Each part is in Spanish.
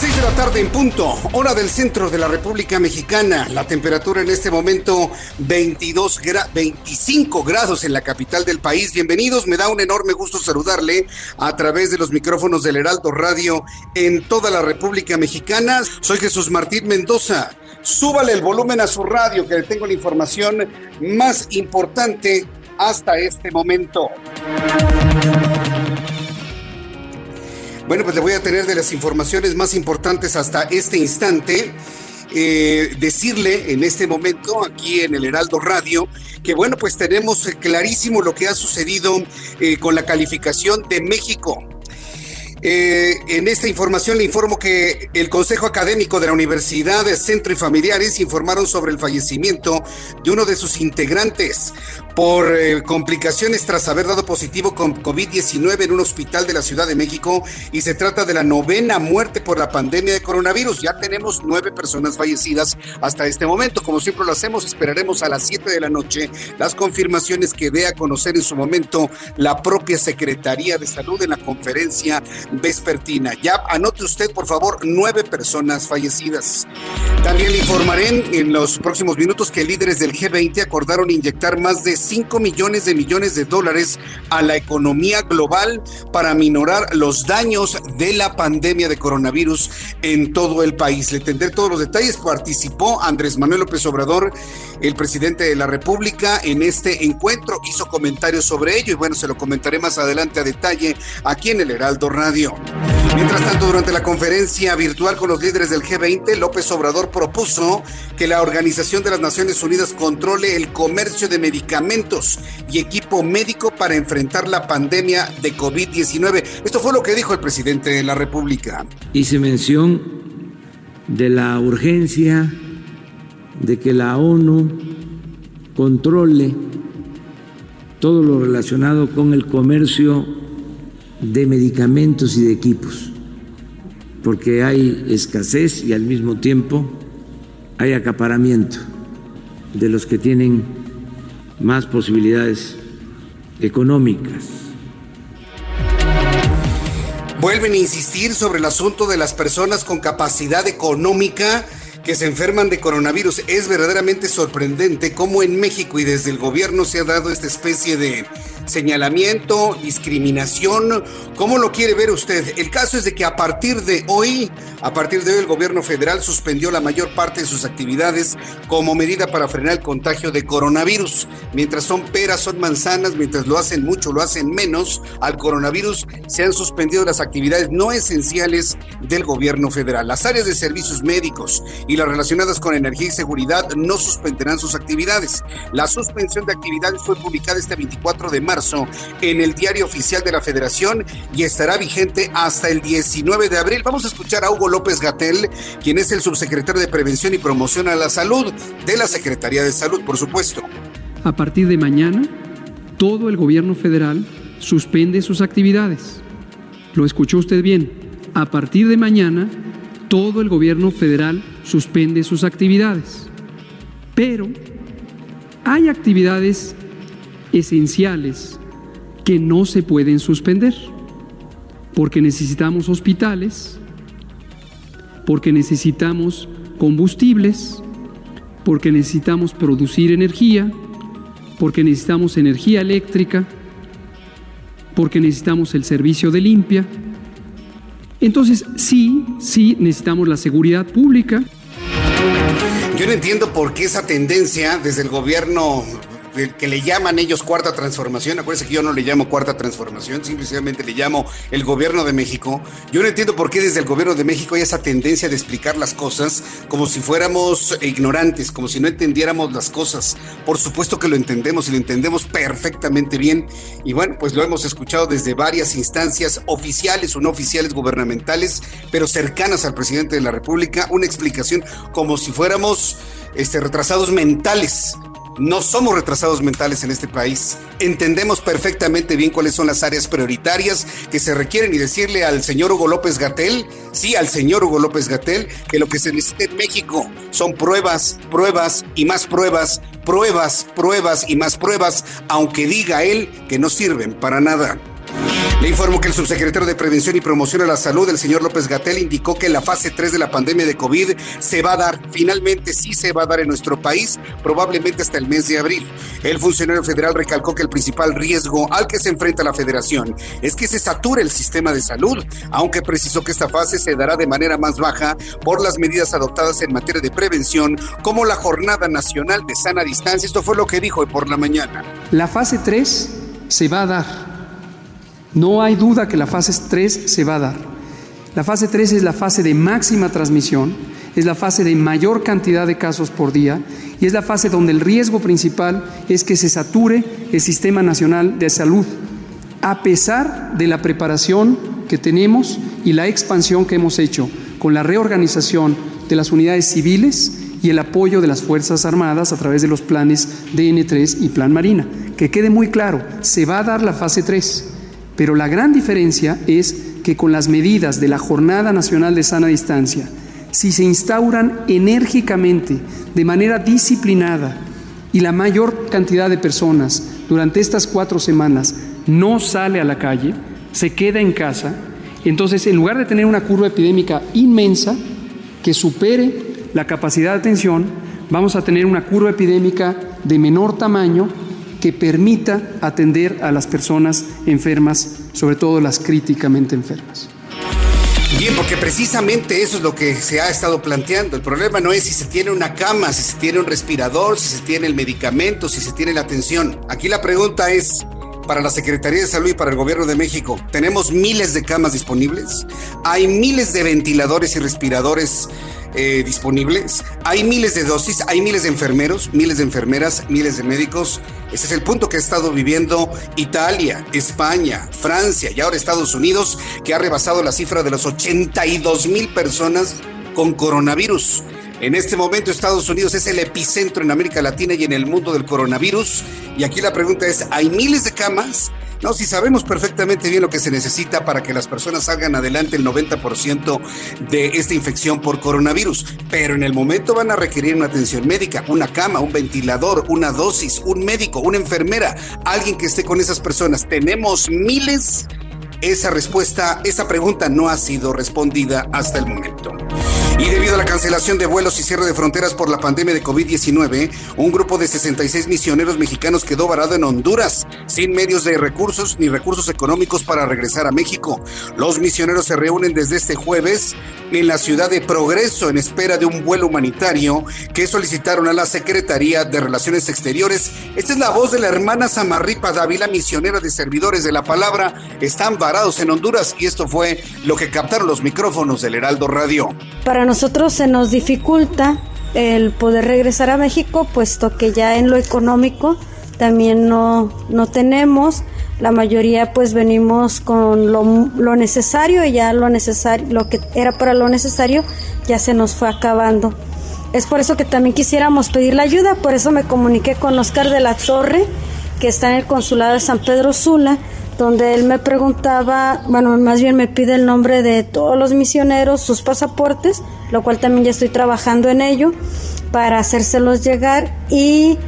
6 de la tarde en punto, hora del centro de la República Mexicana. La temperatura en este momento 22 25 grados en la capital del país. Bienvenidos, me da un enorme gusto saludarle a través de los micrófonos del Heraldo Radio en toda la República Mexicana. Soy Jesús Martín Mendoza. Súbale el volumen a su radio que le tengo la información más importante hasta este momento. Bueno, pues le voy a tener de las informaciones más importantes hasta este instante. Eh, decirle en este momento aquí en el Heraldo Radio que bueno pues tenemos clarísimo lo que ha sucedido eh, con la calificación de México. Eh, en esta información le informo que el Consejo Académico de la Universidad de Centro y Familiares informaron sobre el fallecimiento de uno de sus integrantes por eh, complicaciones tras haber dado positivo con COVID-19 en un hospital de la Ciudad de México y se trata de la novena muerte por la pandemia de coronavirus. Ya tenemos nueve personas fallecidas hasta este momento. Como siempre lo hacemos, esperaremos a las 7 de la noche las confirmaciones que dé a conocer en su momento la propia Secretaría de Salud en la conferencia vespertina. Ya anote usted, por favor, nueve personas fallecidas. También le informaré en los próximos minutos que líderes del G20 acordaron inyectar más de 5 millones de millones de dólares a la economía global para minorar los daños de la pandemia de coronavirus en todo el país. Le tendré todos los detalles. Participó Andrés Manuel López Obrador, el presidente de la República, en este encuentro. Hizo comentarios sobre ello y bueno, se lo comentaré más adelante a detalle aquí en el Heraldo Radio. Mientras tanto, durante la conferencia virtual con los líderes del G20, López Obrador propuso que la Organización de las Naciones Unidas controle el comercio de medicamentos y equipo médico para enfrentar la pandemia de COVID-19. Esto fue lo que dijo el presidente de la República. Hice mención de la urgencia de que la ONU controle todo lo relacionado con el comercio de medicamentos y de equipos, porque hay escasez y al mismo tiempo hay acaparamiento de los que tienen más posibilidades económicas. Vuelven a insistir sobre el asunto de las personas con capacidad económica que se enferman de coronavirus. Es verdaderamente sorprendente cómo en México y desde el gobierno se ha dado esta especie de señalamiento, discriminación. ¿Cómo lo quiere ver usted? El caso es de que a partir de hoy, a partir de hoy el gobierno federal suspendió la mayor parte de sus actividades como medida para frenar el contagio de coronavirus. Mientras son peras, son manzanas, mientras lo hacen mucho, lo hacen menos al coronavirus, se han suspendido las actividades no esenciales del gobierno federal. Las áreas de servicios médicos y las relacionadas con energía y seguridad no suspenderán sus actividades. La suspensión de actividades fue publicada este 24 de marzo en el diario oficial de la Federación y estará vigente hasta el 19 de abril. Vamos a escuchar a Hugo López Gatel, quien es el subsecretario de Prevención y Promoción a la Salud de la Secretaría de Salud, por supuesto. A partir de mañana, todo el gobierno federal suspende sus actividades. Lo escuchó usted bien. A partir de mañana, todo el gobierno federal suspende sus actividades. Pero hay actividades esenciales que no se pueden suspender, porque necesitamos hospitales, porque necesitamos combustibles, porque necesitamos producir energía, porque necesitamos energía eléctrica, porque necesitamos el servicio de limpia. Entonces, sí, sí necesitamos la seguridad pública. Yo no entiendo por qué esa tendencia desde el gobierno que le llaman ellos cuarta transformación. Acuérdense que yo no le llamo cuarta transformación, simplemente le llamo el gobierno de México. Yo no entiendo por qué desde el gobierno de México hay esa tendencia de explicar las cosas como si fuéramos ignorantes, como si no entendiéramos las cosas. Por supuesto que lo entendemos y lo entendemos perfectamente bien. Y bueno, pues lo hemos escuchado desde varias instancias oficiales o no oficiales gubernamentales, pero cercanas al presidente de la República, una explicación como si fuéramos este, retrasados mentales no somos retrasados mentales en este país. Entendemos perfectamente bien cuáles son las áreas prioritarias que se requieren y decirle al señor Hugo López Gatel, sí, al señor Hugo López Gatel, que lo que se necesita en México son pruebas, pruebas y más pruebas, pruebas, pruebas y más pruebas, aunque diga él que no sirven para nada. Le informo que el subsecretario de Prevención y Promoción a la Salud, el señor López Gatel, indicó que la fase 3 de la pandemia de COVID se va a dar, finalmente sí se va a dar en nuestro país, probablemente hasta el mes de abril. El funcionario federal recalcó que el principal riesgo al que se enfrenta la federación es que se sature el sistema de salud, aunque precisó que esta fase se dará de manera más baja por las medidas adoptadas en materia de prevención, como la Jornada Nacional de Sana Distancia. Esto fue lo que dijo hoy por la mañana. La fase 3 se va a dar no hay duda que la fase 3 se va a dar. La fase 3 es la fase de máxima transmisión, es la fase de mayor cantidad de casos por día y es la fase donde el riesgo principal es que se sature el Sistema Nacional de Salud, a pesar de la preparación que tenemos y la expansión que hemos hecho con la reorganización de las unidades civiles y el apoyo de las Fuerzas Armadas a través de los planes DN3 y Plan Marina. Que quede muy claro, se va a dar la fase 3 pero la gran diferencia es que con las medidas de la Jornada Nacional de Sana Distancia, si se instauran enérgicamente, de manera disciplinada, y la mayor cantidad de personas durante estas cuatro semanas no sale a la calle, se queda en casa, entonces en lugar de tener una curva epidémica inmensa que supere la capacidad de atención, vamos a tener una curva epidémica de menor tamaño que permita atender a las personas enfermas, sobre todo las críticamente enfermas. Bien, porque precisamente eso es lo que se ha estado planteando. El problema no es si se tiene una cama, si se tiene un respirador, si se tiene el medicamento, si se tiene la atención. Aquí la pregunta es, para la Secretaría de Salud y para el Gobierno de México, ¿tenemos miles de camas disponibles? ¿Hay miles de ventiladores y respiradores eh, disponibles. Hay miles de dosis, hay miles de enfermeros, miles de enfermeras, miles de médicos. Ese es el punto que ha estado viviendo Italia, España, Francia y ahora Estados Unidos, que ha rebasado la cifra de las 82 mil personas con coronavirus. En este momento Estados Unidos es el epicentro en América Latina y en el mundo del coronavirus. Y aquí la pregunta es, ¿hay miles de camas? No, si sabemos perfectamente bien lo que se necesita para que las personas salgan adelante el 90% de esta infección por coronavirus, pero en el momento van a requerir una atención médica, una cama, un ventilador, una dosis, un médico, una enfermera, alguien que esté con esas personas. Tenemos miles. Esa respuesta, esa pregunta no ha sido respondida hasta el momento. Y debido a la cancelación de vuelos y cierre de fronteras por la pandemia de COVID-19, un grupo de 66 misioneros mexicanos quedó varado en Honduras, sin medios de recursos ni recursos económicos para regresar a México. Los misioneros se reúnen desde este jueves en la ciudad de Progreso en espera de un vuelo humanitario que solicitaron a la Secretaría de Relaciones Exteriores. Esta es la voz de la hermana Samarripa Dávila, misionera de servidores de la palabra. Están en Honduras y esto fue lo que captaron los micrófonos del Heraldo Radio. Para nosotros se nos dificulta el poder regresar a México, puesto que ya en lo económico también no, no tenemos. La mayoría pues venimos con lo, lo, necesario y ya lo necesario, lo que era para lo necesario ya se nos fue acabando. Es por eso que también quisiéramos pedir la ayuda, por eso me comuniqué con Oscar de la Torre, que está en el consulado de San Pedro Sula, donde él me preguntaba, bueno, más bien me pide el nombre de todos los misioneros, sus pasaportes, lo cual también ya estoy trabajando en ello para hacérselos llegar y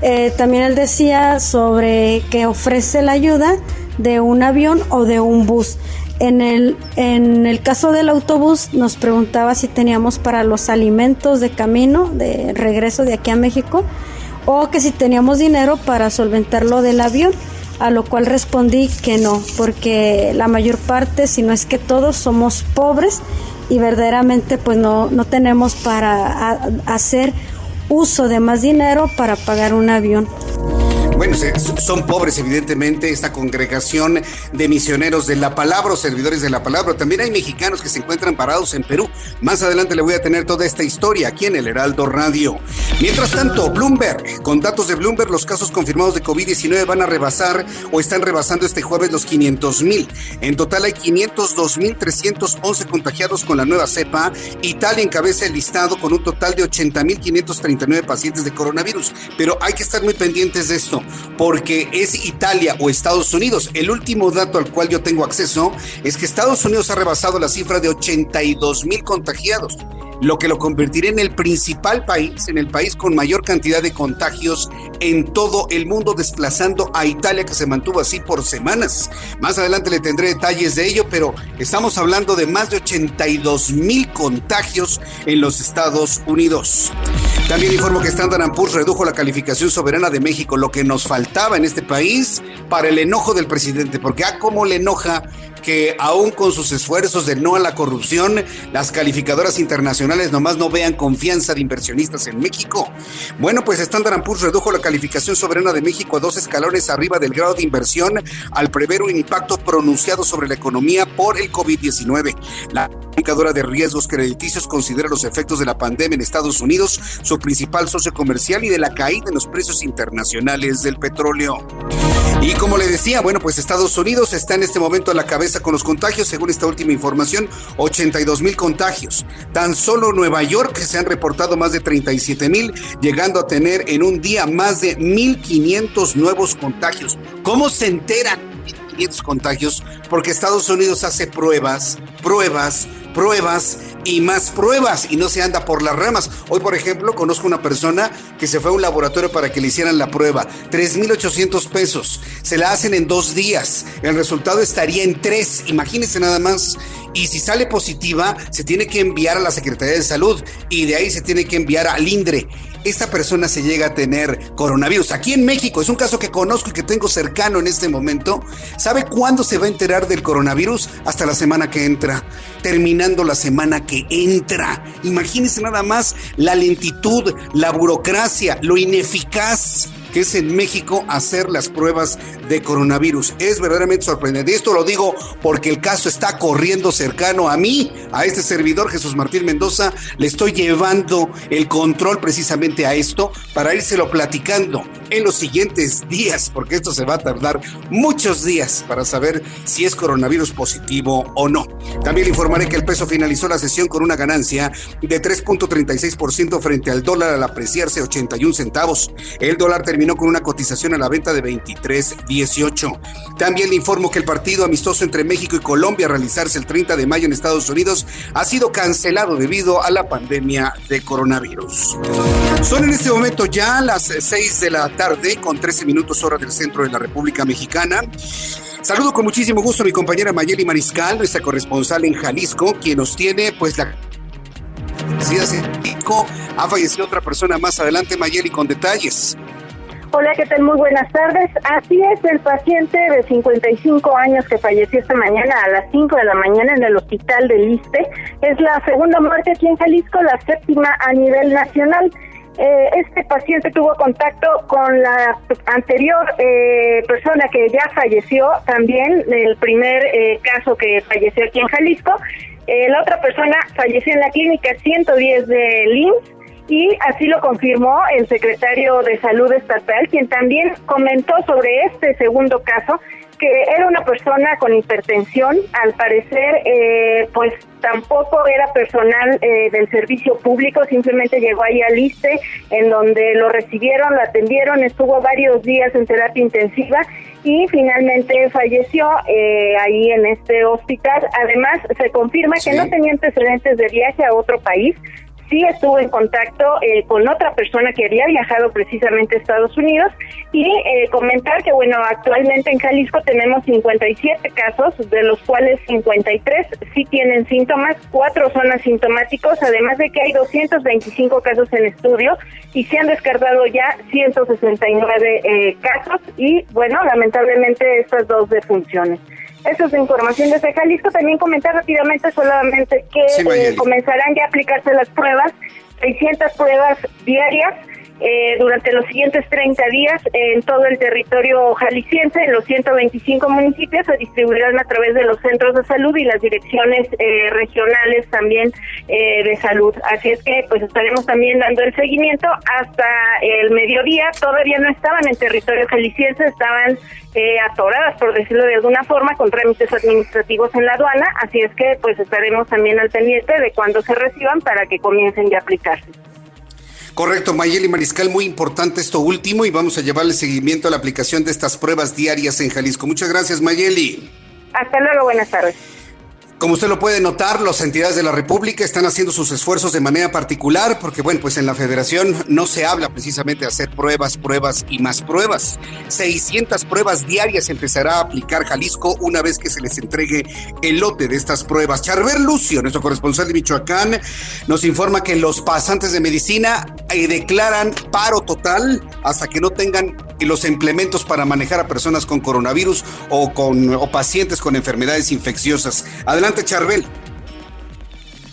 eh, también él decía sobre que ofrece la ayuda de un avión o de un bus. en el, en el caso del autobús nos preguntaba si teníamos para los alimentos de camino, de regreso de aquí a México, o que si teníamos dinero para solventar lo del avión, a lo cual respondí que no, porque la mayor parte, si no es que todos, somos pobres y verdaderamente pues no, no tenemos para hacer uso de más dinero para pagar un avión. Bueno, son pobres, evidentemente, esta congregación de misioneros de la palabra o servidores de la palabra. También hay mexicanos que se encuentran parados en Perú. Más adelante le voy a tener toda esta historia aquí en el Heraldo Radio. Mientras tanto, Bloomberg, con datos de Bloomberg, los casos confirmados de COVID-19 van a rebasar o están rebasando este jueves los 500 mil. En total hay 502 mil 311 contagiados con la nueva cepa. Italia encabeza el listado con un total de 80 mil 539 pacientes de coronavirus. Pero hay que estar muy pendientes de esto porque es Italia o Estados Unidos. El último dato al cual yo tengo acceso es que Estados Unidos ha rebasado la cifra de 82 mil contagiados lo que lo convertiría en el principal país, en el país con mayor cantidad de contagios en todo el mundo, desplazando a Italia, que se mantuvo así por semanas. Más adelante le tendré detalles de ello, pero estamos hablando de más de 82 mil contagios en los Estados Unidos. También informo que Standard Poor's redujo la calificación soberana de México, lo que nos faltaba en este país para el enojo del presidente, porque a ah, cómo le enoja que aún con sus esfuerzos de no a la corrupción, las calificadoras internacionales nomás no vean confianza de inversionistas en México. Bueno, pues Standard Poor's redujo la calificación soberana de México a dos escalones arriba del grado de inversión al prever un impacto pronunciado sobre la economía por el COVID-19. La calificadora de riesgos crediticios considera los efectos de la pandemia en Estados Unidos, su principal socio comercial y de la caída en los precios internacionales del petróleo. Y como le decía, bueno, pues Estados Unidos está en este momento a la cabeza con los contagios, según esta última información, 82 mil contagios. Tan solo Nueva York se han reportado más de 37 mil, llegando a tener en un día más de 1.500 nuevos contagios. ¿Cómo se enteran 1.500 contagios? Porque Estados Unidos hace pruebas, pruebas, pruebas y más pruebas y no se anda por las ramas. Hoy, por ejemplo, conozco una persona que se fue a un laboratorio para que le hicieran la prueba. 3.800 pesos. Se la hacen en dos días. El resultado estaría en tres. Imagínense nada más. Y si sale positiva, se tiene que enviar a la Secretaría de Salud y de ahí se tiene que enviar al INDRE esta persona se llega a tener coronavirus. Aquí en México, es un caso que conozco y que tengo cercano en este momento. ¿Sabe cuándo se va a enterar del coronavirus? Hasta la semana que entra, terminando la semana que entra. Imagínense nada más la lentitud, la burocracia, lo ineficaz que es en México hacer las pruebas de coronavirus. Es verdaderamente sorprendente. Esto lo digo porque el caso está corriendo cercano a mí, a este servidor Jesús Martín Mendoza. Le estoy llevando el control precisamente a esto para írselo platicando en los siguientes días, porque esto se va a tardar muchos días para saber si es coronavirus positivo o no. También le informaré que el peso finalizó la sesión con una ganancia de 3.36% frente al dólar al apreciarse 81 centavos. El dólar terminó con una cotización a la venta de 23.18. También le informo que el partido amistoso entre México y Colombia a realizarse el 30 de mayo en Estados Unidos ha sido cancelado debido a la pandemia de coronavirus. Son en este momento ya las 6 de la tarde con 13 minutos hora del centro de la República Mexicana. Saludo con muchísimo gusto a mi compañera Mayeli Mariscal, nuestra corresponsal en Jalisco, quien nos tiene pues la ha fallecido otra persona más adelante, Mayeli, con detalles. Hola, ¿qué tal? Muy buenas tardes. Así es, el paciente de 55 años que falleció esta mañana a las 5 de la mañana en el hospital de Liste es la segunda muerte aquí en Jalisco, la séptima a nivel nacional. Eh, este paciente tuvo contacto con la anterior eh, persona que ya falleció también, el primer eh, caso que falleció aquí en Jalisco. la otra persona falleció en la clínica 110 de LIMS y así lo confirmó el secretario de Salud Estatal, quien también comentó sobre este segundo caso que era una persona con hipertensión, al parecer eh, pues tampoco era personal eh, del servicio público, simplemente llegó ahí al ISTE, en donde lo recibieron, lo atendieron, estuvo varios días en terapia intensiva y finalmente falleció eh, ahí en este hospital. Además, se confirma que no tenía antecedentes de viaje a otro país, sí estuvo en contacto eh, con otra persona que había viajado precisamente a Estados Unidos y eh, comentar que, bueno, actualmente en Jalisco tenemos 57 casos, de los cuales 53 sí tienen síntomas, cuatro son asintomáticos, además de que hay 225 casos en estudio y se han descartado ya 169 eh, casos y, bueno, lamentablemente estas dos defunciones. Esa es la información desde Jalisco. También comentar rápidamente solamente que eh, comenzarán ya a aplicarse las pruebas, 600 pruebas diarias eh, durante los siguientes 30 días en todo el territorio jalisciense, en los 125 municipios, se distribuirán a través de los centros de salud y las direcciones eh, regionales también eh, de salud. Así es que pues estaremos también dando el seguimiento hasta el mediodía. Todavía no estaban en territorio jalisciense, estaban atoradas, por decirlo de alguna forma, con trámites administrativos en la aduana. Así es que pues estaremos también al pendiente de cuando se reciban para que comiencen ya a aplicarse. Correcto, Mayeli Mariscal, muy importante esto último y vamos a llevarle seguimiento a la aplicación de estas pruebas diarias en Jalisco. Muchas gracias, Mayeli. Hasta luego, buenas tardes. Como usted lo puede notar, las entidades de la República están haciendo sus esfuerzos de manera particular, porque bueno, pues en la federación no se habla precisamente de hacer pruebas, pruebas y más pruebas. 600 pruebas diarias empezará a aplicar Jalisco una vez que se les entregue el lote de estas pruebas. Charver Lucio, nuestro corresponsal de Michoacán, nos informa que los pasantes de medicina eh, declaran paro total hasta que no tengan los implementos para manejar a personas con coronavirus o con o pacientes con enfermedades infecciosas. Adelante Charbel.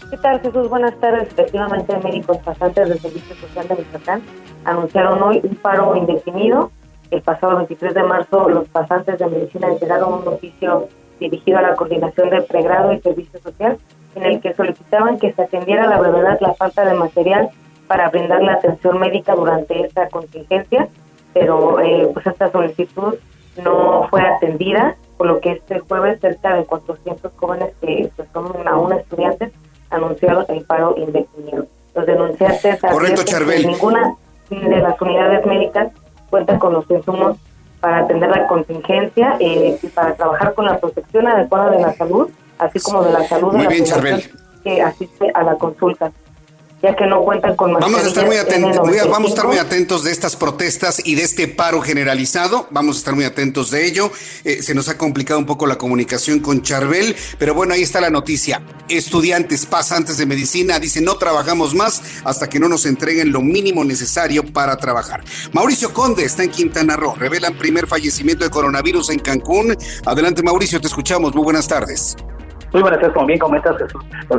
¿Qué tal, Jesús? Buenas tardes. Efectivamente, médicos pasantes del Servicio Social de Michoacán anunciaron hoy un paro indefinido. El pasado 23 de marzo, los pasantes de medicina entregaron un oficio dirigido a la coordinación del pregrado y servicio social, en el que solicitaban que se atendiera a la brevedad la falta de material para brindar la atención médica durante esta contingencia, pero eh, pues esta solicitud no fue atendida por lo que este jueves cerca de 400 jóvenes que pues, son aún estudiantes anunciaron el paro indefinido. Los denunciantes Correcto, que ninguna de las unidades médicas cuenta con los insumos para atender la contingencia eh, y para trabajar con la protección adecuada de la salud, así como de la salud de la que asiste a la consulta ya que no cuentan con Vamos a estar muy atentos, vamos a estar muy atentos de estas protestas y de este paro generalizado. Vamos a estar muy atentos de ello. Eh, se nos ha complicado un poco la comunicación con Charbel, pero bueno, ahí está la noticia. Estudiantes pasantes de medicina dicen no trabajamos más hasta que no nos entreguen lo mínimo necesario para trabajar. Mauricio Conde está en Quintana Roo. Revelan primer fallecimiento de coronavirus en Cancún. Adelante, Mauricio, te escuchamos. Muy buenas tardes. Muy buenas tardes, como bien comentas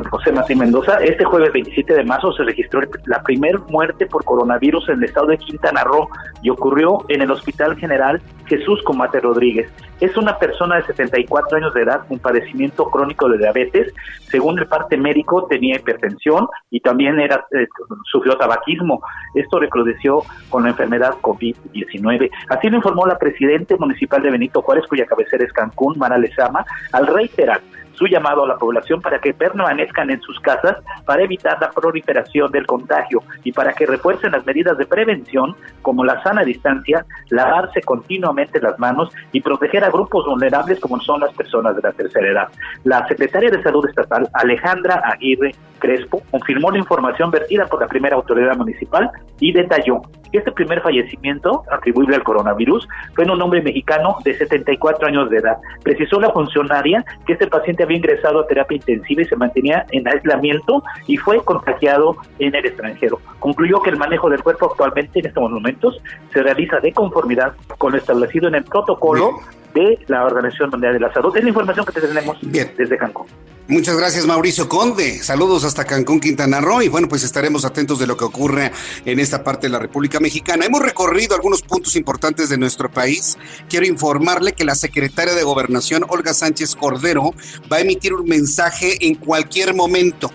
José Martín Mendoza, este jueves 27 de marzo se registró la primera muerte por coronavirus en el estado de Quintana Roo y ocurrió en el Hospital General Jesús Comate Rodríguez. Es una persona de 74 años de edad con padecimiento crónico de diabetes. Según el parte médico, tenía hipertensión y también era eh, sufrió tabaquismo. Esto recrudeció con la enfermedad COVID-19. Así lo informó la presidenta municipal de Benito Juárez, cuya cabecera es Cancún, Mara Lezama, al reiterar su llamado a la población para que permanezcan en sus casas para evitar la proliferación del contagio y para que refuercen las medidas de prevención como la sana distancia, lavarse continuamente las manos y proteger a grupos vulnerables como son las personas de la tercera edad. La secretaria de Salud Estatal, Alejandra Aguirre Crespo, confirmó la información vertida por la primera autoridad municipal y detalló que este primer fallecimiento atribuible al coronavirus fue en un hombre mexicano de 74 años de edad. Precisó la funcionaria que este paciente había ingresado a terapia intensiva y se mantenía en aislamiento y fue contagiado en el extranjero. Concluyó que el manejo del cuerpo actualmente en estos momentos se realiza de conformidad con lo establecido en el protocolo de la Organización Mundial de la Salud. Es la información que tenemos desde Cancún. Muchas gracias, Mauricio Conde. Saludos hasta Cancún, Quintana Roo. Y bueno, pues estaremos atentos de lo que ocurre en esta parte de la República Mexicana. Hemos recorrido algunos puntos importantes de nuestro país. Quiero informarle que la secretaria de Gobernación, Olga Sánchez Cordero, va a emitir un mensaje en cualquier momento.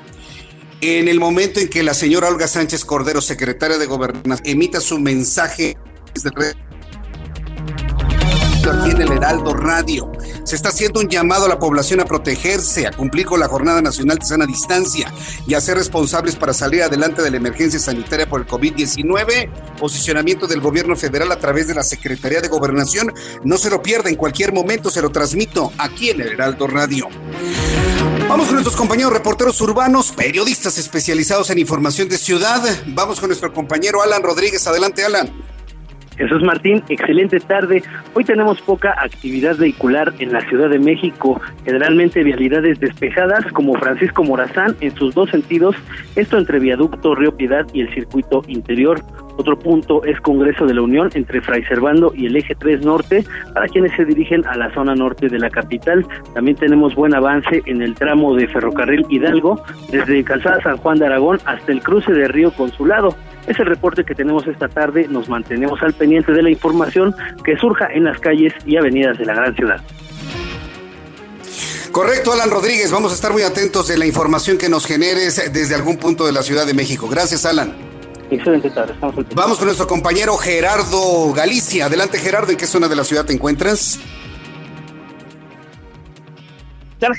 En el momento en que la señora Olga Sánchez Cordero, secretaria de Gobernación, emita su mensaje aquí en el Heraldo Radio. Se está haciendo un llamado a la población a protegerse, a cumplir con la Jornada Nacional de Sana Distancia y a ser responsables para salir adelante de la emergencia sanitaria por el COVID-19. Posicionamiento del gobierno federal a través de la Secretaría de Gobernación. No se lo pierda en cualquier momento, se lo transmito aquí en el Heraldo Radio. Vamos con nuestros compañeros reporteros urbanos, periodistas especializados en información de ciudad. Vamos con nuestro compañero Alan Rodríguez. Adelante, Alan. Jesús Martín, excelente tarde. Hoy tenemos poca actividad vehicular en la Ciudad de México, generalmente vialidades despejadas como Francisco Morazán en sus dos sentidos, esto entre Viaducto Río Piedad y el circuito interior. Otro punto es Congreso de la Unión entre Fray Servando y el Eje 3 Norte para quienes se dirigen a la zona norte de la capital. También tenemos buen avance en el tramo de Ferrocarril Hidalgo desde Calzada San Juan de Aragón hasta el cruce de Río Consulado. Es el reporte que tenemos esta tarde. Nos mantenemos al pendiente de la información que surja en las calles y avenidas de la gran ciudad. Correcto, Alan Rodríguez. Vamos a estar muy atentos de la información que nos generes desde algún punto de la Ciudad de México. Gracias, Alan. Excelente tarde. Vamos con nuestro compañero Gerardo Galicia. Adelante, Gerardo. ¿En qué zona de la ciudad te encuentras?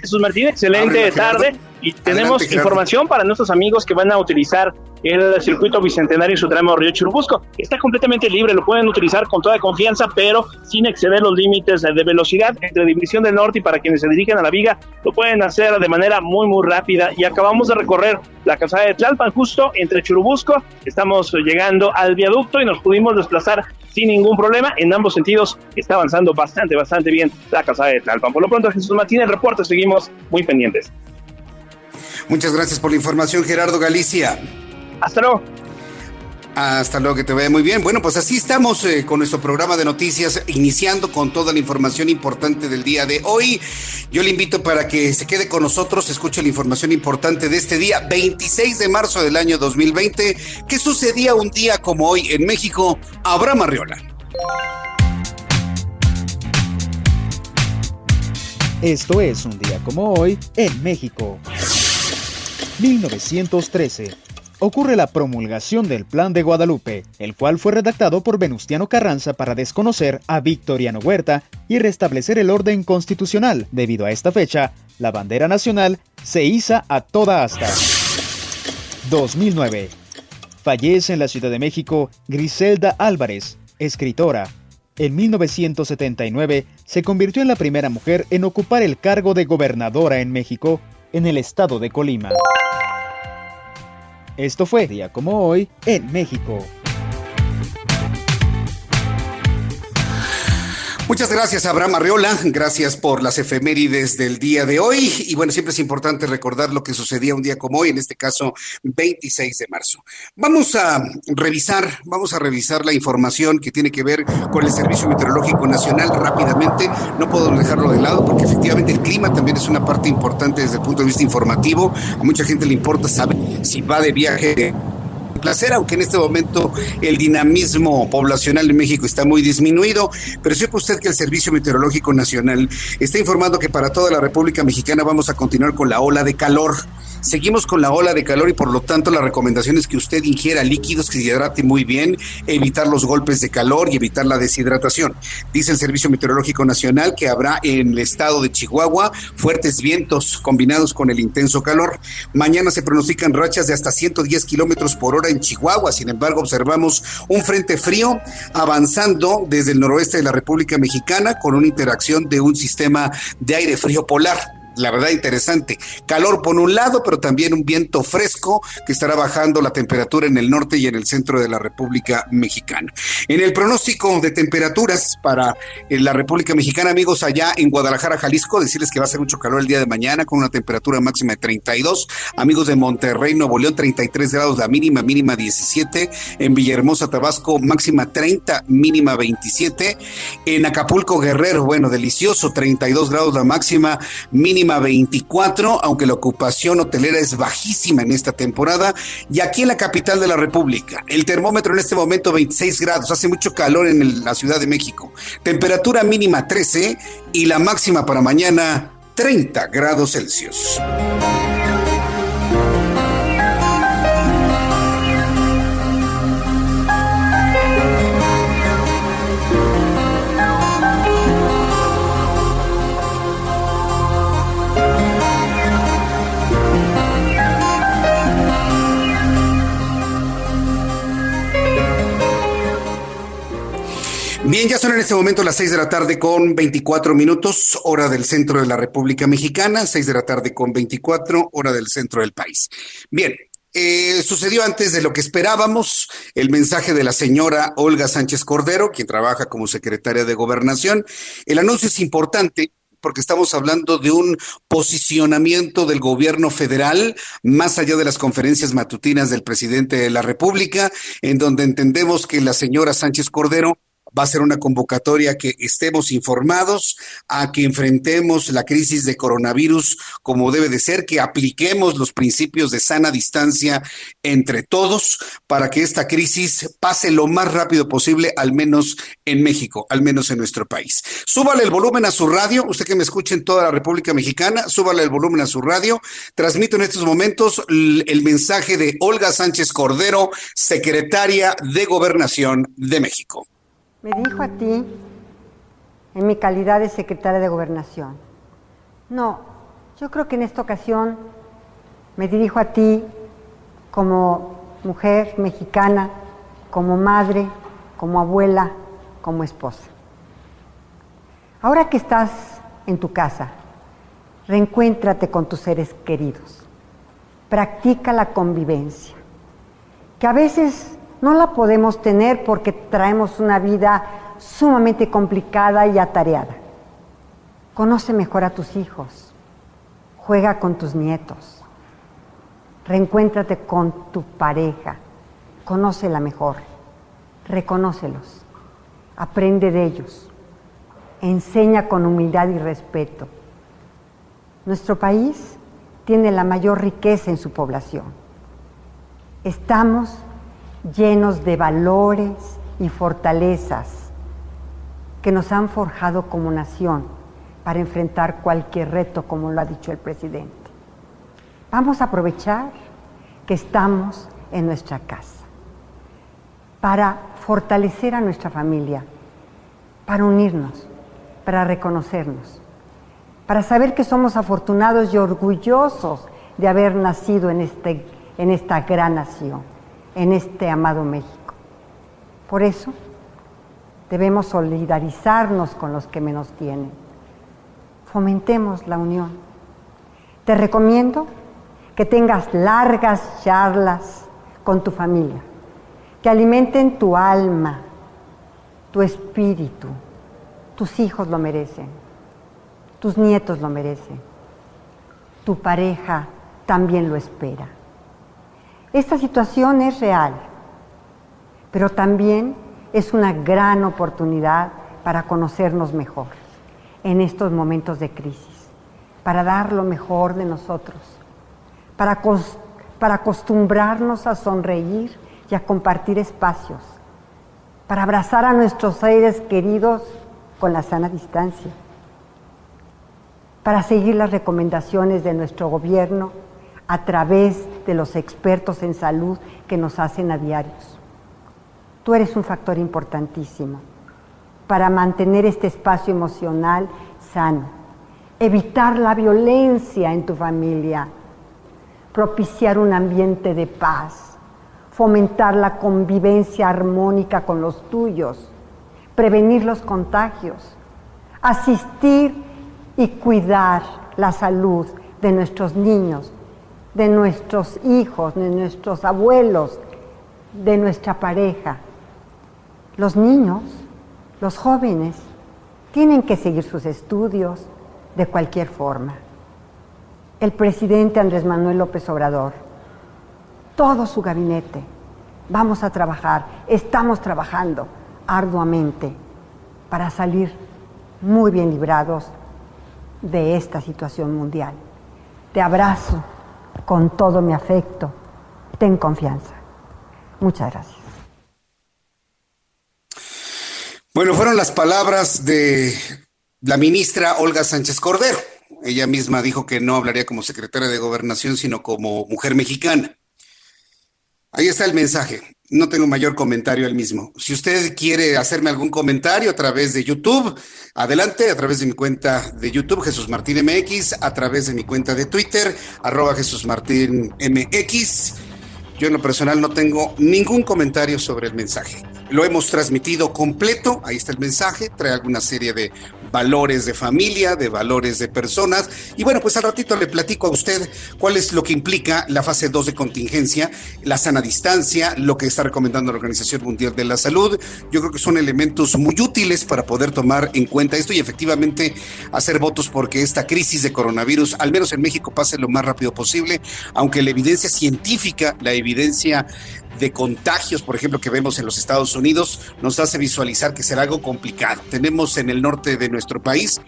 Jesús Martín? Excelente tarde. Y tenemos información para nuestros amigos que van a utilizar el circuito bicentenario en su tramo Río Churubusco. Está completamente libre, lo pueden utilizar con toda confianza, pero sin exceder los límites de velocidad entre División del Norte y para quienes se dirigen a la Viga, lo pueden hacer de manera muy, muy rápida. Y acabamos de recorrer la calzada de Tlalpan, justo entre Churubusco. Estamos llegando al viaducto y nos pudimos desplazar sin ningún problema. En ambos sentidos está avanzando bastante, bastante bien la calzada de Tlalpan. Por lo pronto, Jesús Martín, el reporte, seguimos muy pendientes. Muchas gracias por la información, Gerardo Galicia. Hasta luego. Hasta luego, que te vaya muy bien. Bueno, pues así estamos eh, con nuestro programa de noticias, iniciando con toda la información importante del día de hoy. Yo le invito para que se quede con nosotros, escuche la información importante de este día, 26 de marzo del año 2020. ¿Qué sucedía un día como hoy en México? Abraham Arriola. Esto es un día como hoy en México. 1913. Ocurre la promulgación del Plan de Guadalupe, el cual fue redactado por Venustiano Carranza para desconocer a Victoriano Huerta y restablecer el orden constitucional. Debido a esta fecha, la bandera nacional se iza a toda asta. 2009. Fallece en la Ciudad de México Griselda Álvarez, escritora. En 1979 se convirtió en la primera mujer en ocupar el cargo de gobernadora en México, en el estado de Colima. Esto fue día como hoy en México. Muchas gracias, Abraham Arriola. Gracias por las efemérides del día de hoy. Y bueno, siempre es importante recordar lo que sucedía un día como hoy, en este caso, 26 de marzo. Vamos a revisar, vamos a revisar la información que tiene que ver con el Servicio Meteorológico Nacional rápidamente. No puedo dejarlo de lado porque efectivamente el clima también es una parte importante desde el punto de vista informativo. A mucha gente le importa saber si va de viaje placer, aunque en este momento el dinamismo poblacional en México está muy disminuido, pero sepa usted que el Servicio Meteorológico Nacional está informando que para toda la República Mexicana vamos a continuar con la ola de calor. Seguimos con la ola de calor y por lo tanto la recomendación es que usted ingiera líquidos, que se hidrate muy bien, evitar los golpes de calor y evitar la deshidratación. Dice el Servicio Meteorológico Nacional que habrá en el estado de Chihuahua fuertes vientos combinados con el intenso calor. Mañana se pronostican rachas de hasta 110 kilómetros por hora Chihuahua. Sin embargo, observamos un frente frío avanzando desde el noroeste de la República Mexicana con una interacción de un sistema de aire frío polar la verdad interesante. Calor por un lado, pero también un viento fresco que estará bajando la temperatura en el norte y en el centro de la República Mexicana. En el pronóstico de temperaturas para eh, la República Mexicana, amigos, allá en Guadalajara, Jalisco, decirles que va a ser mucho calor el día de mañana con una temperatura máxima de 32. Amigos de Monterrey, Nuevo León, 33 grados la mínima, mínima 17. En Villahermosa, Tabasco, máxima 30, mínima 27. En Acapulco, Guerrero, bueno, delicioso, 32 grados la máxima, mínima 24, aunque la ocupación hotelera es bajísima en esta temporada. Y aquí en la capital de la República, el termómetro en este momento 26 grados, hace mucho calor en la Ciudad de México. Temperatura mínima 13 y la máxima para mañana 30 grados Celsius. Bien, ya son en este momento las seis de la tarde con 24 minutos, hora del centro de la República Mexicana, seis de la tarde con 24, hora del centro del país. Bien, eh, sucedió antes de lo que esperábamos el mensaje de la señora Olga Sánchez Cordero, quien trabaja como secretaria de gobernación. El anuncio es importante porque estamos hablando de un posicionamiento del gobierno federal más allá de las conferencias matutinas del presidente de la República, en donde entendemos que la señora Sánchez Cordero va a ser una convocatoria que estemos informados, a que enfrentemos la crisis de coronavirus como debe de ser, que apliquemos los principios de sana distancia entre todos para que esta crisis pase lo más rápido posible, al menos en México, al menos en nuestro país. Súbale el volumen a su radio, usted que me escuche en toda la República Mexicana, súbale el volumen a su radio. Transmito en estos momentos el mensaje de Olga Sánchez Cordero, secretaria de Gobernación de México. Me dijo a ti, en mi calidad de secretaria de gobernación, no, yo creo que en esta ocasión me dirijo a ti como mujer mexicana, como madre, como abuela, como esposa. Ahora que estás en tu casa, reencuéntrate con tus seres queridos. Practica la convivencia, que a veces no la podemos tener porque traemos una vida sumamente complicada y atareada. Conoce mejor a tus hijos, juega con tus nietos, reencuéntrate con tu pareja, conócela mejor, reconócelos, aprende de ellos, enseña con humildad y respeto. Nuestro país tiene la mayor riqueza en su población. Estamos llenos de valores y fortalezas que nos han forjado como nación para enfrentar cualquier reto, como lo ha dicho el presidente. Vamos a aprovechar que estamos en nuestra casa para fortalecer a nuestra familia, para unirnos, para reconocernos, para saber que somos afortunados y orgullosos de haber nacido en, este, en esta gran nación en este amado México. Por eso debemos solidarizarnos con los que menos tienen. Fomentemos la unión. Te recomiendo que tengas largas charlas con tu familia, que alimenten tu alma, tu espíritu. Tus hijos lo merecen, tus nietos lo merecen, tu pareja también lo espera. Esta situación es real, pero también es una gran oportunidad para conocernos mejor en estos momentos de crisis, para dar lo mejor de nosotros, para, para acostumbrarnos a sonreír y a compartir espacios, para abrazar a nuestros seres queridos con la sana distancia, para seguir las recomendaciones de nuestro gobierno a través de los expertos en salud que nos hacen a diarios. Tú eres un factor importantísimo para mantener este espacio emocional sano, evitar la violencia en tu familia, propiciar un ambiente de paz, fomentar la convivencia armónica con los tuyos, prevenir los contagios, asistir y cuidar la salud de nuestros niños de nuestros hijos, de nuestros abuelos, de nuestra pareja. Los niños, los jóvenes, tienen que seguir sus estudios de cualquier forma. El presidente Andrés Manuel López Obrador, todo su gabinete, vamos a trabajar, estamos trabajando arduamente para salir muy bien librados de esta situación mundial. Te abrazo con todo mi afecto. Ten confianza. Muchas gracias. Bueno, fueron las palabras de la ministra Olga Sánchez Cordero. Ella misma dijo que no hablaría como secretaria de gobernación, sino como mujer mexicana. Ahí está el mensaje no tengo mayor comentario al mismo. Si usted quiere hacerme algún comentario a través de YouTube, adelante, a través de mi cuenta de YouTube, Jesús Martín MX, a través de mi cuenta de Twitter, arroba Jesús Martín MX. yo en lo personal no tengo ningún comentario sobre el mensaje. Lo hemos transmitido completo, ahí está el mensaje, trae alguna serie de valores de familia, de valores de personas. Y bueno, pues al ratito le platico a usted cuál es lo que implica la fase 2 de contingencia, la sana distancia, lo que está recomendando la Organización Mundial de la Salud. Yo creo que son elementos muy útiles para poder tomar en cuenta esto y efectivamente hacer votos porque esta crisis de coronavirus, al menos en México, pase lo más rápido posible, aunque la evidencia científica, la evidencia de contagios, por ejemplo, que vemos en los Estados Unidos, nos hace visualizar que será algo complicado. Tenemos en el norte de nuestro país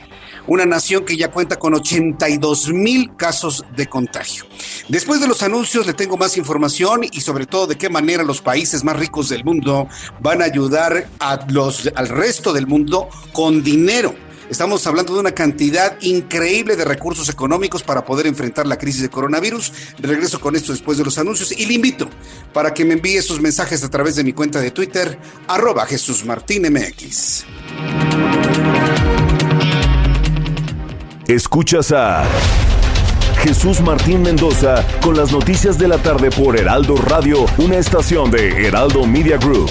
una nación que ya cuenta con 82 mil casos de contagio. Después de los anuncios le tengo más información y sobre todo de qué manera los países más ricos del mundo van a ayudar a los, al resto del mundo con dinero Estamos hablando de una cantidad increíble de recursos económicos para poder enfrentar la crisis de coronavirus. Regreso con esto después de los anuncios y le invito para que me envíe sus mensajes a través de mi cuenta de Twitter, arroba Jesús Martín MX. Escuchas a Jesús Martín Mendoza con las noticias de la tarde por Heraldo Radio, una estación de Heraldo Media Group.